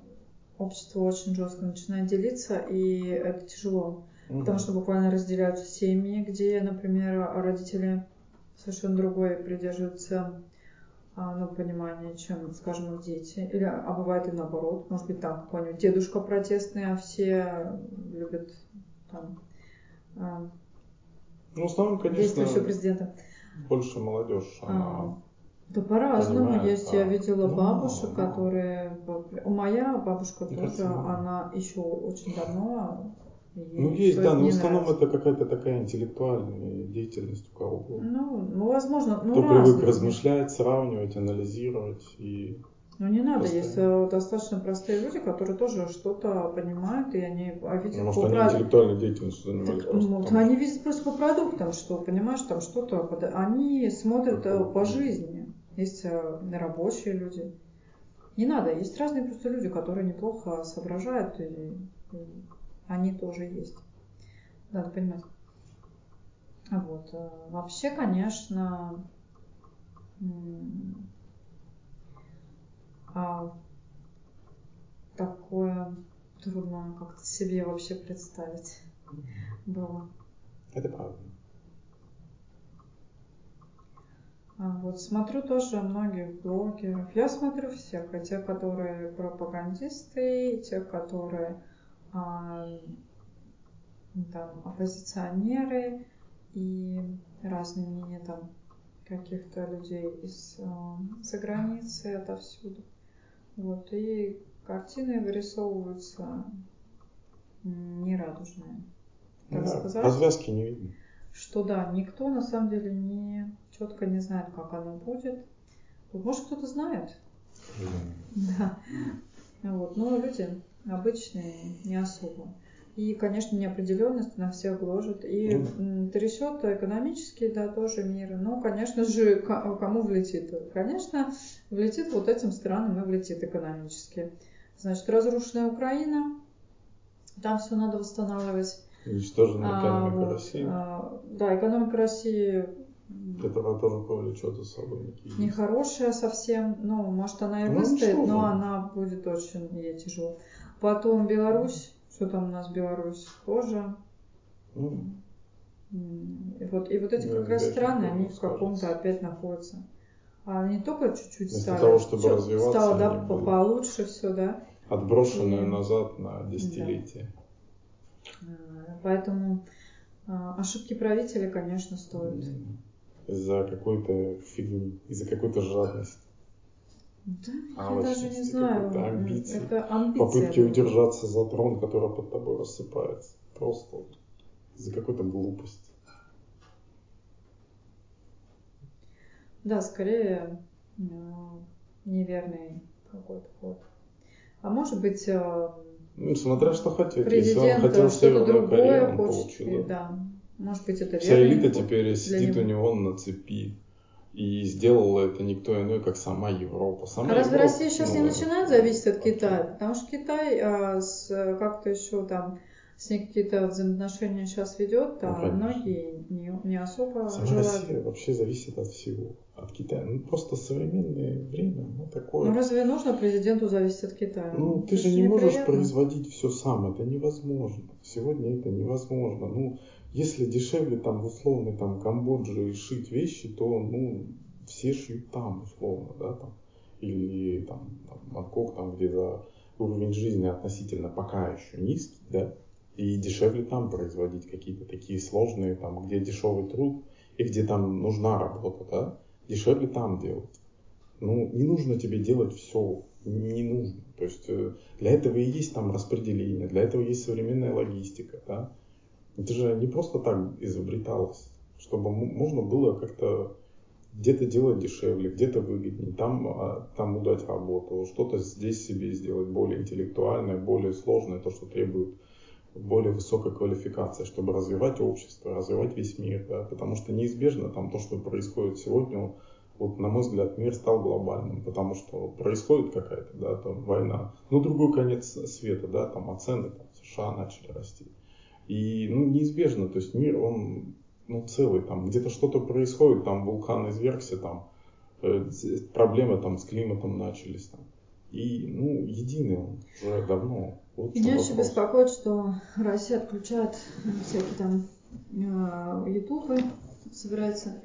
общество очень жестко начинает делиться, и это тяжело. Мгм. Потому что буквально разделяются семьи, где, например, родители совершенно другой придерживаются а, ну, понимания, чем, скажем, их дети. Или, а бывает и наоборот. Может быть, там какой-нибудь дедушка протестный, а все любят там а, Ну, в основном, конечно, президента. больше молодежь, она... А, Да по-разному. Есть, я а, видела ну, бабушек, ну. которые... Моя бабушка тоже, она еще очень давно... Ну, есть, да, но в основном нравится. это какая-то такая интеллектуальная деятельность у кого-то. Ну, ну, возможно, ну, Кто разные. привык размышлять, сравнивать, анализировать и... Ну, не надо, Просто- есть э, достаточно простые люди, которые тоже что-то понимают, и они а видят Ну, может, по они прав- интеллектуальной деятельностью занимались Так, просто. ну, потому они видят просто по продуктам, что, понимаешь, там что-то, они смотрят э, по жизни. Есть э, рабочие люди. Не надо, есть разные просто люди, которые неплохо соображают, и они тоже есть. Надо понимать. А Вот. э, Вообще, конечно, а, такое трудно как-то себе вообще представить было. Это правда. А вот смотрю тоже многих блогеров. Я смотрю всех, и те, которые пропагандисты, и те, которые а, там оппозиционеры, и разные мнения там каких-то людей из а, за границы, отовсюду. Вот, и картины вырисовываются нерадужные. Так да, сказать. Развязки не видно. Что да, никто на самом деле не четко не знает, как оно будет. Может, кто-то знает. Mm. Да. Вот. Но люди обычные не особо. И, конечно, неопределенность на всех гложет. И mm. трясет экономически, да, тоже мир. Ну, конечно же, кому влетит? Конечно, влетит вот этим странам и влетит экономически. Значит, разрушенная Украина, там все надо восстанавливать. Уничтожена экономика а, вот, России. А, да, экономика России которая тоже повлечет за собой некие Нехорошая совсем, ну, может, она и ну, выстоит, но она будет очень ей тяжело. Потом Беларусь, что там у нас Беларусь тоже. Ну, и вот, и вот эти ну, как раз страны, они в каком-то опять находятся. А не только чуть-чуть стали, того, чтобы развиваться, стало да, получше все, да. Отброшенные и... назад на десятилетия. Да. Поэтому а, ошибки правителя, конечно, стоят. Mm из-за какой-то фигни, из-за какой-то жадности. Да, я даже не знаю. Амбиции, это амбиции. Попытки удержаться за трон, который под тобой рассыпается. Просто из-за какой-то глупости. Да, скорее э, неверный какой-то ход. А может быть, э, ну, смотря что хотеть. Если он хотел Северную Корею, он получил. Да. Может быть, это Вся элита теперь сидит него. у него на цепи. И сделала это никто иной, как сама Европа. Сама а разве Европа, Россия сейчас ну, не начинает зависеть от Китая? Потому что Китай а, с, как-то еще там с ней какие-то взаимоотношения сейчас ведет, а ну, многие не, не особо Сама желают. Россия вообще зависит от всего, от Китая. Ну, просто современное время, ну, такое. Ну, разве нужно президенту зависеть от Китая? Ну, ты это же не можешь производить все сам, это невозможно. Сегодня это невозможно. Ну, если дешевле там в условной там Камбодже шить вещи, то ну все шьют там условно, да, там, или там, там Бангкок, там, где за уровень жизни относительно пока еще низкий, да, и дешевле там производить какие-то такие сложные, там, где дешевый труд и где там нужна работа, да, дешевле там делать. Ну, не нужно тебе делать все, не нужно. То есть э, для этого и есть там распределение, для этого есть современная логистика, да, это же не просто так изобреталось, чтобы можно было как-то где-то делать дешевле, где-то выгоднее, там, а, там удать работу, что-то здесь себе сделать более интеллектуальное, более сложное, то, что требует более высокой квалификации, чтобы развивать общество, развивать весь мир, да, потому что неизбежно там то, что происходит сегодня, вот на мой взгляд, мир стал глобальным, потому что происходит какая-то, да, там война, ну другой конец света, да, там оцены там, США начали расти. И ну, неизбежно, то есть мир, он ну, целый, там где-то что-то происходит, там вулкан извергся, там э, проблемы там с климатом начались. Там. И ну, единый он уже давно. Вот Меня очень беспокоит, что Россия отключает всякие там э, ютубы, собирается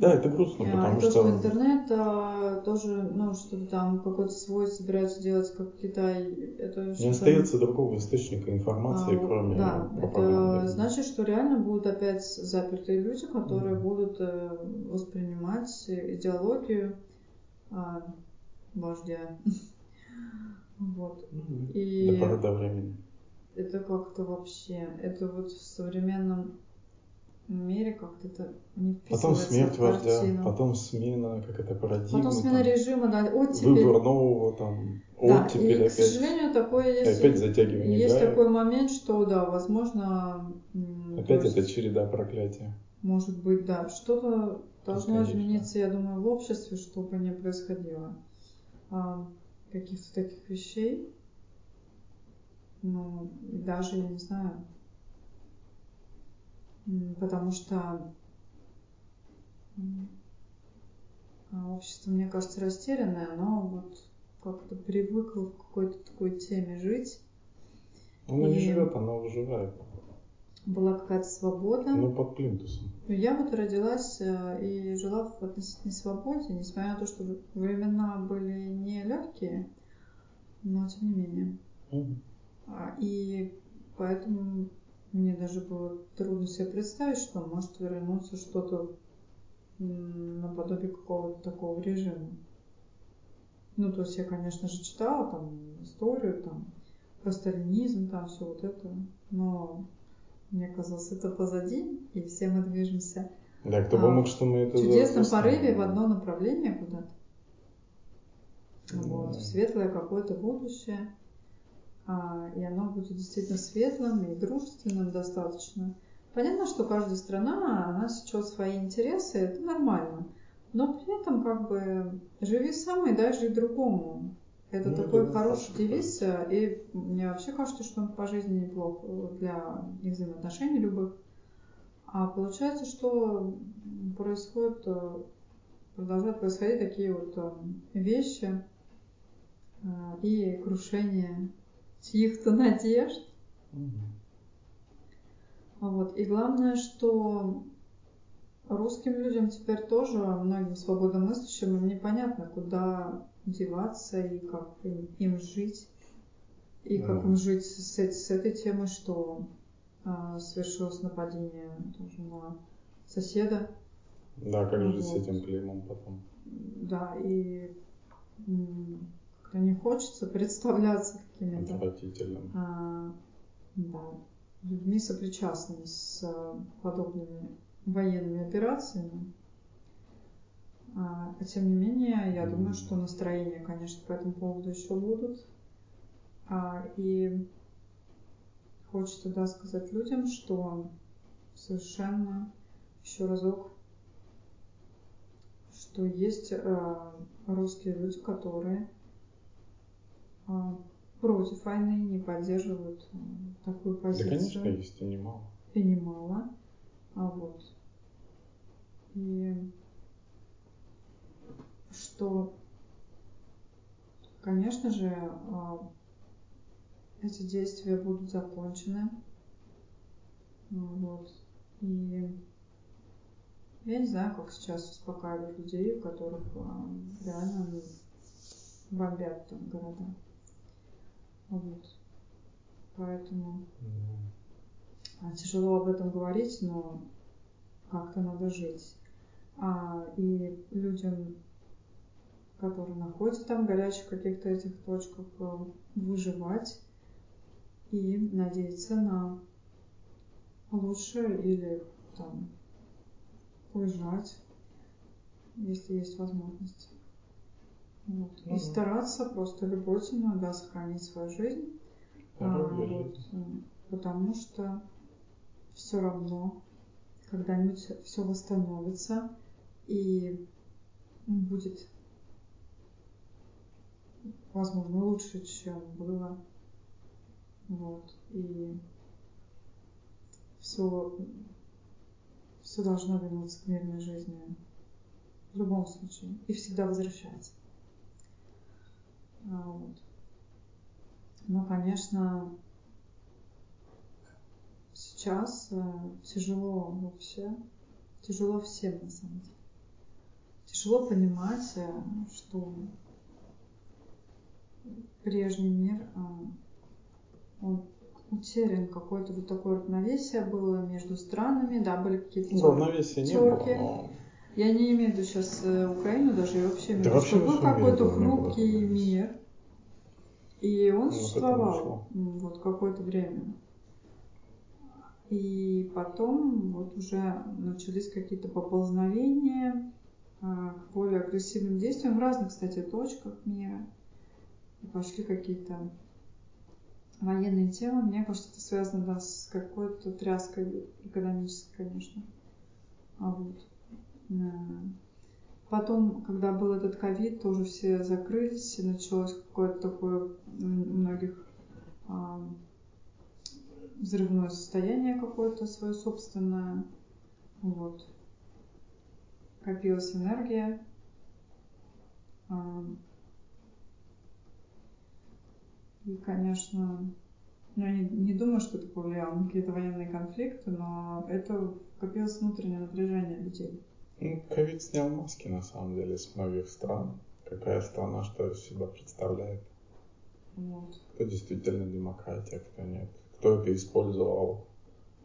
да, это грустно, а, потому и что... То, что интернет а, тоже, ну, что-то там какой-то свой собираются делать, как Китай. Это Не остается другого источника информации, а, кроме да, пропаганды. Это значит, что реально будут опять запертые люди, которые mm. будут э, воспринимать идеологию а, вождя. вот. Mm-hmm. И до поры до времени. Это как-то вообще, это вот в современном мире как-то это не Потом смерть вождя, потом смена, как это парадигма. Потом смена там, режима, да, оттепель. Выбор нового там, да, оттепель и, опять. к сожалению, такое есть. Опять затягивание Есть гая. такой момент, что, да, возможно... Опять это череда проклятия. Может быть, да. Что-то должно измениться, я думаю, в обществе, чтобы не происходило а, каких-то таких вещей. Ну, даже, я не знаю, потому что общество, мне кажется, растерянное, но вот как-то привыкло в какой-то такой теме жить. Оно и... не живет, оно выживает. была какая-то свобода. Ну, под плинтусом. Я вот родилась э, и жила в относительной свободе, несмотря на то, что времена были не легкие, но тем не менее. Угу. И поэтому мне даже было трудно себе представить, что может вернуться что-то наподобие какого-то такого режима. Ну, то есть я, конечно же, читала там историю, там, про сталинизм, там все вот это, но мне казалось, это позади, и все мы движемся да, кто бы а, мог, что мы это в чудесном порыве в одно направление куда-то. Вот, в светлое какое-то будущее. А, и оно будет действительно светлым и дружественным достаточно. Понятно, что каждая страна, она сечет свои интересы, это нормально. Но при этом как бы живи сам и дай жить другому. Это ну, такой это хороший девиз, и мне вообще кажется, что он по жизни неплох для взаимоотношений любых. А получается, что происходит, продолжают происходить такие вот э, вещи э, и крушение чьих-то надежд. Угу. Вот. И главное, что русским людям теперь тоже, многим свободомыслящим, им непонятно, куда деваться и как им, им жить. И да. как им жить с, с этой темой, что а, совершилось нападение тоже на соседа. Да, как вот. жить с этим клеймом потом. Да, и не хочется представляться какими-то... Отвратительным. А, да, людьми сопричастными с подобными военными операциями. А, а тем не менее, я думаю, что настроения, конечно, по этому поводу еще будут. А, и хочется да, сказать людям, что совершенно еще разок, что есть э, русские люди, которые э, против войны не поддерживают э, такую позицию. Да, конечно, есть и немало. И немало. А вот. И что, конечно же, а, эти действия будут закончены. Вот. И я не знаю, как сейчас успокаивать людей, у которых а, реально бомбят там города. Вот. Поэтому mm. тяжело об этом говорить, но как-то надо жить. А, и людям которые находятся там горячих каких-то этих точках, э, выживать и надеяться на лучшее или там уезжать, если есть возможность. Вот. И стараться просто любой ценой да, сохранить свою жизнь. А, вот, потому что все равно когда-нибудь все восстановится и будет возможно, лучше, чем было. Вот. И все, все должно вернуться к мирной жизни в любом случае. И всегда возвращается. А, вот. Но, конечно, сейчас э, тяжело вообще, тяжело всем на самом деле. Тяжело понимать, э, что прежний мир, а, он утерян какое-то вот такое равновесие было между странами, да, были какие-то ну, равновесия не было. Я не имею в виду сейчас э, Украину даже, и вообще мир, да вообще что был какой-то хрупкий мир, и он ну, существовал вот какое-то время. И потом вот уже начались какие-то поползновения а, к более агрессивным действиям в разных, кстати, точках мира пошли какие-то военные темы. Мне кажется, это связано да, с какой-то тряской экономической, конечно. А вот. Потом, когда был этот ковид, тоже все закрылись, и началось какое-то такое у многих а, взрывное состояние какое-то свое собственное. Вот. Копилась энергия. А, и, конечно, ну, я не, не думаю, что это повлияло на какие-то военные конфликты, но это копилось внутреннее напряжение людей. Ну, ковид снял маски, на самом деле, с многих стран. Какая страна что из себя представляет. Вот. Кто действительно демократия, кто нет. Кто это использовал.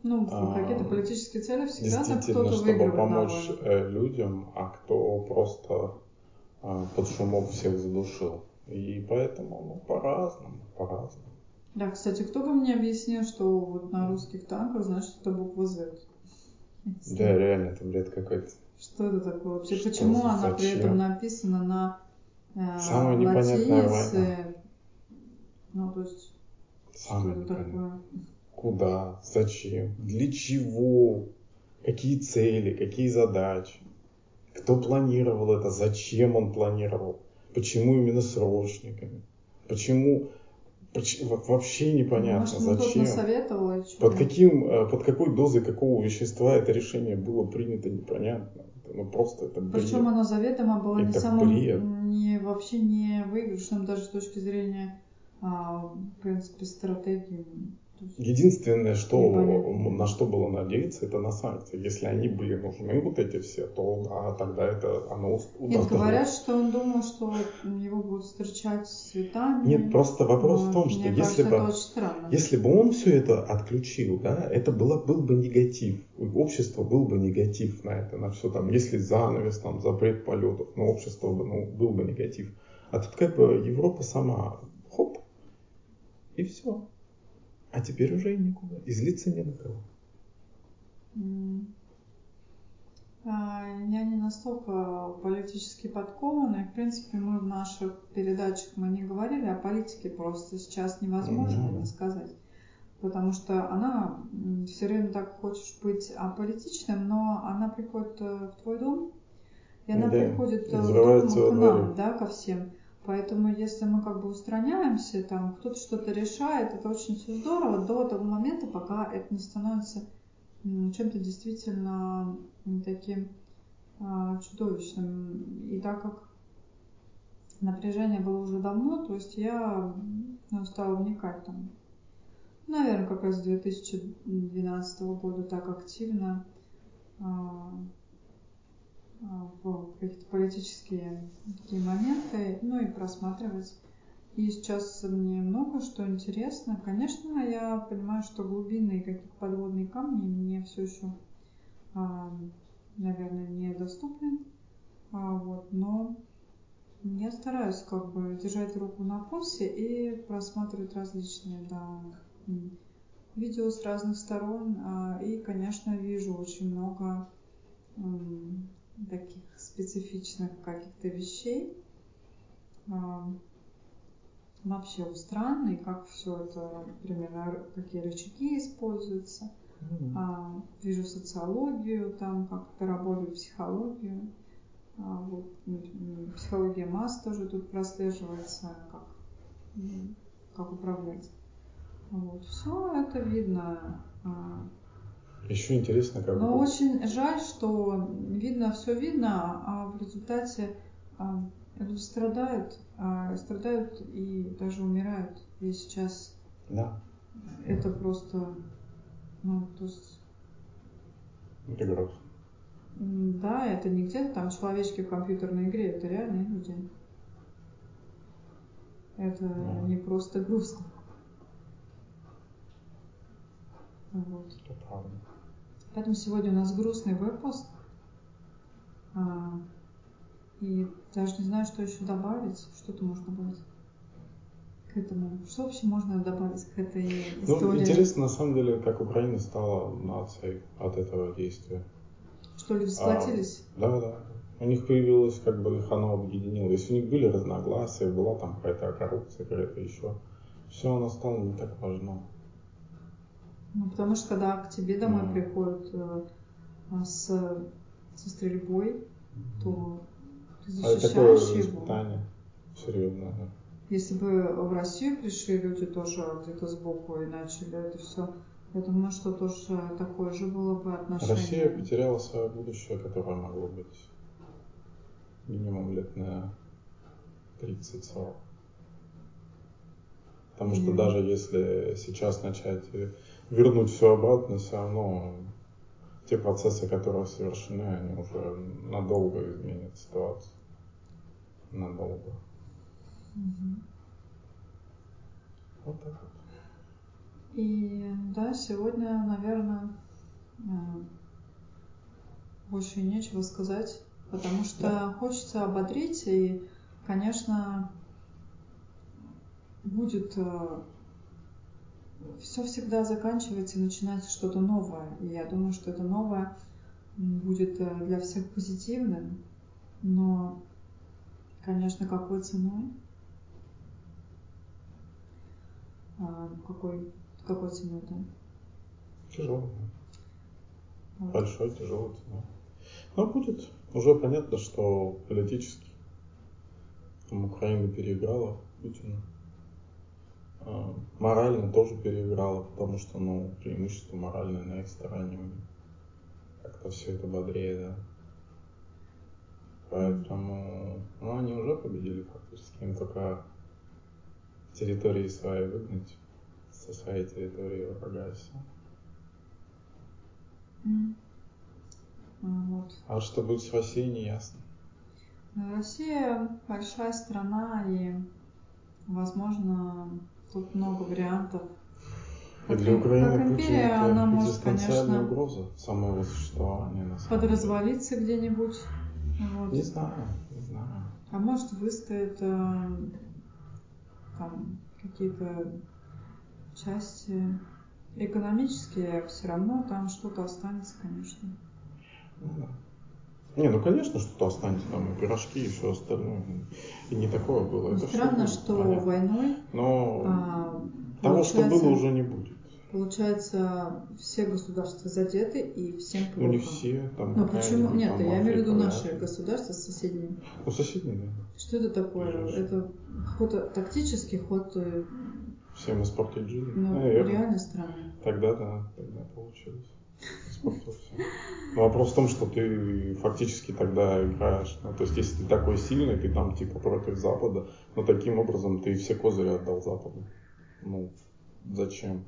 Ну, а, какие-то политические цели всегда действительно, кто-то чтобы помочь на э, людям, а кто просто а, под шумок всех задушил. И поэтому ну, по-разному, по-разному. Да, кстати, кто бы мне объяснил, что вот на русских танках, значит, это буква Z? Да, реально, там бред какой-то. Что это такое вообще? Почему за- она при зачем? этом написана на э, Самая непонятная латинице? Ну, то есть, Самое что это непонятное. такое? Куда? Зачем? Для чего? Какие цели? Какие задачи? Кто планировал это? Зачем он планировал? Почему именно срочниками? Почему? Вообще непонятно. Может, Зачем? насоветовал? Под каким, э, под какой дозой какого вещества это решение было принято, непонятно. Ну просто это бред. Причем оно заведомо было не Это самым, бред. не, вообще не выигрышным даже с точки зрения, а, в принципе, стратегии. Единственное, что, Непонятно. на что было надеяться, это на санкции. Если они были нужны, вот эти все, то да, тогда это оно ус- Нет, удастся. говорят, что он думал, что его будут встречать с цветами. Нет, просто вопрос Вот, в том, что Мне если кажется, бы, если бы он все это отключил, да, это было, был бы негатив. У общества был бы негатив на это, на все там. Если занавес, там, запрет полетов, но общество бы, ну, был бы негатив. А тут как бы Европа сама, хоп, и все. А теперь уже и некуда. И злиться не на кого. А, Я не настолько политически подкованная. В принципе, мы в наших передачах мы не говорили о политике, просто сейчас невозможно Ну да. не сказать. Потому что она все время так хочешь быть аполитичным, но она приходит э, в твой дом, и она Да, приходит и э, к нам, да, ко всем. Поэтому, если мы как бы устраняемся, там кто-то что-то решает, это очень все здорово до того момента, пока это не становится чем-то действительно таким а, чудовищным. И так как напряжение было уже давно, то есть я ну, стала вникать там, наверное, как раз с 2012 года так активно а, в какие-то политические такие моменты, ну и просматривать. И сейчас мне много что интересно. Конечно, я понимаю, что глубинные какие-то подводные камни мне все еще, а, наверное, недоступны. А, вот, но я стараюсь как бы держать руку на пульсе и просматривать различные да, видео с разных сторон. А, И, конечно, вижу очень много таких специфичных каких-то вещей а, вообще у стран и как все это примерно какие рычаги используются. А, вижу социологию, там как это работает, психологию. А, вот, психология масс тоже тут прослеживается, как, как управлять. Вот, все это видно. а, Еще интересно, как но очень жаль, что видно, все видно, а в результате а, люди страдают, а, страдают и даже умирают. И сейчас Да, это просто, ну, то есть, это грустно. да, это не где-то там человечки в компьютерной игре, это реальные люди. Это Да. не просто грустно. Вот. Это правда. Поэтому сегодня у нас грустный выпуск. А, и даже не знаю, что еще добавить. Что-то можно добавить к этому. Что вообще можно добавить к этой Ну, истории? интересно, на самом деле, как Украина стала нацией от этого действия. Что люди сплотились? Да, да. У них появилось, как бы их оно объединило. Если у них были разногласия, была там какая-то коррупция, какая-то еще, все оно стало не так важно. Ну, потому что когда к тебе домой Мгм. приходят э, а, с, со стрельбой, то ты А это защищаешь его. испытание серьезное. да. Если бы в Россию пришли люди тоже где-то сбоку и начали это все, я думаю, что тоже такое же было бы отношение. Россия потеряла свое будущее, которое могло быть минимум лет на 30-40. Потому что даже если сейчас начать вернуть все обратно, все равно те процессы, которые совершены, они уже надолго изменят ситуацию. Надолго. Угу. Вот так вот. И да, сегодня, наверное, э, больше нечего сказать, потому что да. хочется ободрить, и, конечно, будет э, все всегда заканчивается и начинается что-то новое. И я думаю, что это новое будет э, для всех позитивным, но, конечно, какой ценой? А, какой, какой ценой, да? Тяжело. Вот. Большой, тяжелый ценой. Но будет. Уже понятно, что политически там Украина переиграла Путина. А, морально тоже переиграла, потому что, ну, преимущество моральное на их стороне. Как-то все это бодрее, да. Поэтому, ну, они уже победили фактически. Им только территории свои выгнать со своей территории врага и все. Mm. Вот. А что будет с Россией, не ясно. Россия большая страна и, возможно, тут много вариантов. И для Украины как империя, Путин она может, конечно, угроза самого существования. На самом подразвалиться где-нибудь. Вот. Не знаю, не знаю. А может выстоит э, там какие-то части экономические, все равно там что-то останется, конечно. Ну, да. Не, ну конечно, что-то останется там, и пирожки, и все остальное. И не такое было. Ну, Это странно, что понятно. войной Но а, того, что было, уже не будет. Получается, все государства задеты и всем плохо. Ну не все, там. Ну почему? Нет, там, я имею в виду наши государства соседние. Ну соседние, да. Что это такое? Конечно. Это ход тактический ход. Э, Всем испортить жизнь. Ну, Наверное. реально странно. Тогда да, тогда получилось. Но вопрос в том, что ты фактически тогда играешь. Ну, то есть, если ты такой сильный, ты там типа против Запада, но таким образом ты все козыри отдал Западу. Ну, зачем?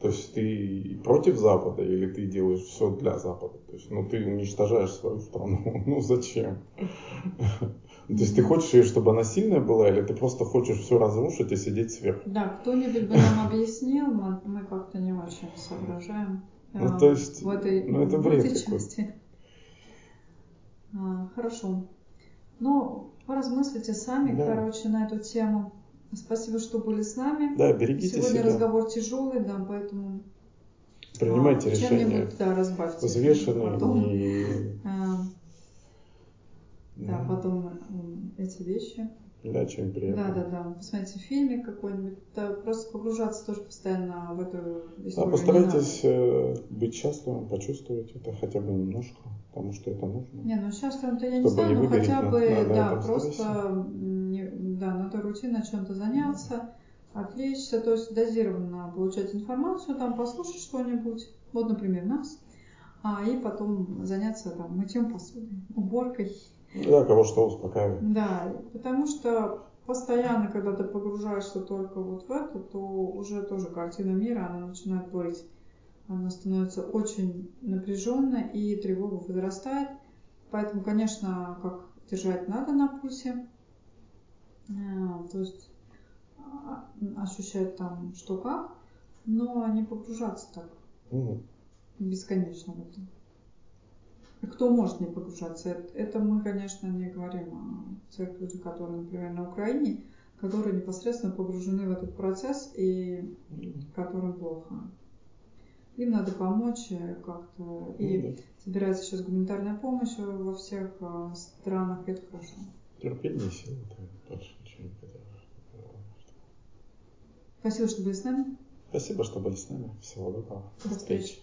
То есть ты против Запада или ты делаешь все для Запада? То есть, ну, ты уничтожаешь свою страну. Ну, зачем? То есть ты хочешь ее, чтобы она сильная была, или ты просто хочешь все разрушить и сидеть сверху? Да, кто-нибудь бы нам объяснил, мы, мы как-то не очень соображаем ну, то есть, в этой, ну, это бред в этой части. А, хорошо. Ну, поразмыслите сами, да. короче, на эту тему. Спасибо, что были с нами. Да, берегите Сегодня себя. разговор тяжелый, да, поэтому принимайте а, решения. Да, разбавьте. Взвешенные потом, и... А, да, потом эти вещи. Да, чем приятно. Да, да, да. Посмотрите фильмик какой-нибудь. Да, просто погружаться тоже постоянно в эту историю. Да, постарайтесь э, быть счастливым, почувствовать это хотя бы немножко, потому что это нужно. Не, ну счастливым-то я не знаю, но хотя бы, на, на да, просто не, да, надо рутинно чем-то заняться, отвлечься, то есть дозированно получать информацию, там послушать что-нибудь, вот, например, нас, а, и потом заняться там мытьем посуды, уборкой. Да, кого что успокаивает. Да, потому что постоянно, когда ты погружаешься только вот в это, то уже тоже картина мира, она начинает плыть. Она становится очень напряженной и тревога возрастает. Поэтому, конечно, как держать надо на пульсе. А, то есть а, ощущать там что как, но не погружаться так угу. бесконечно в это. Кто может не погружаться? Это мы, конечно, не говорим о тех людях, которые, например, на Украине, которые непосредственно погружены в этот процесс и которым плохо. Им надо помочь э, как-то. И собирается сейчас гуманитарная помощь во всех э, странах, это хорошо. Терпение, сила, больше ничего не Спасибо, что были с нами. Спасибо, что были с нами. Всего доброго. До встречи.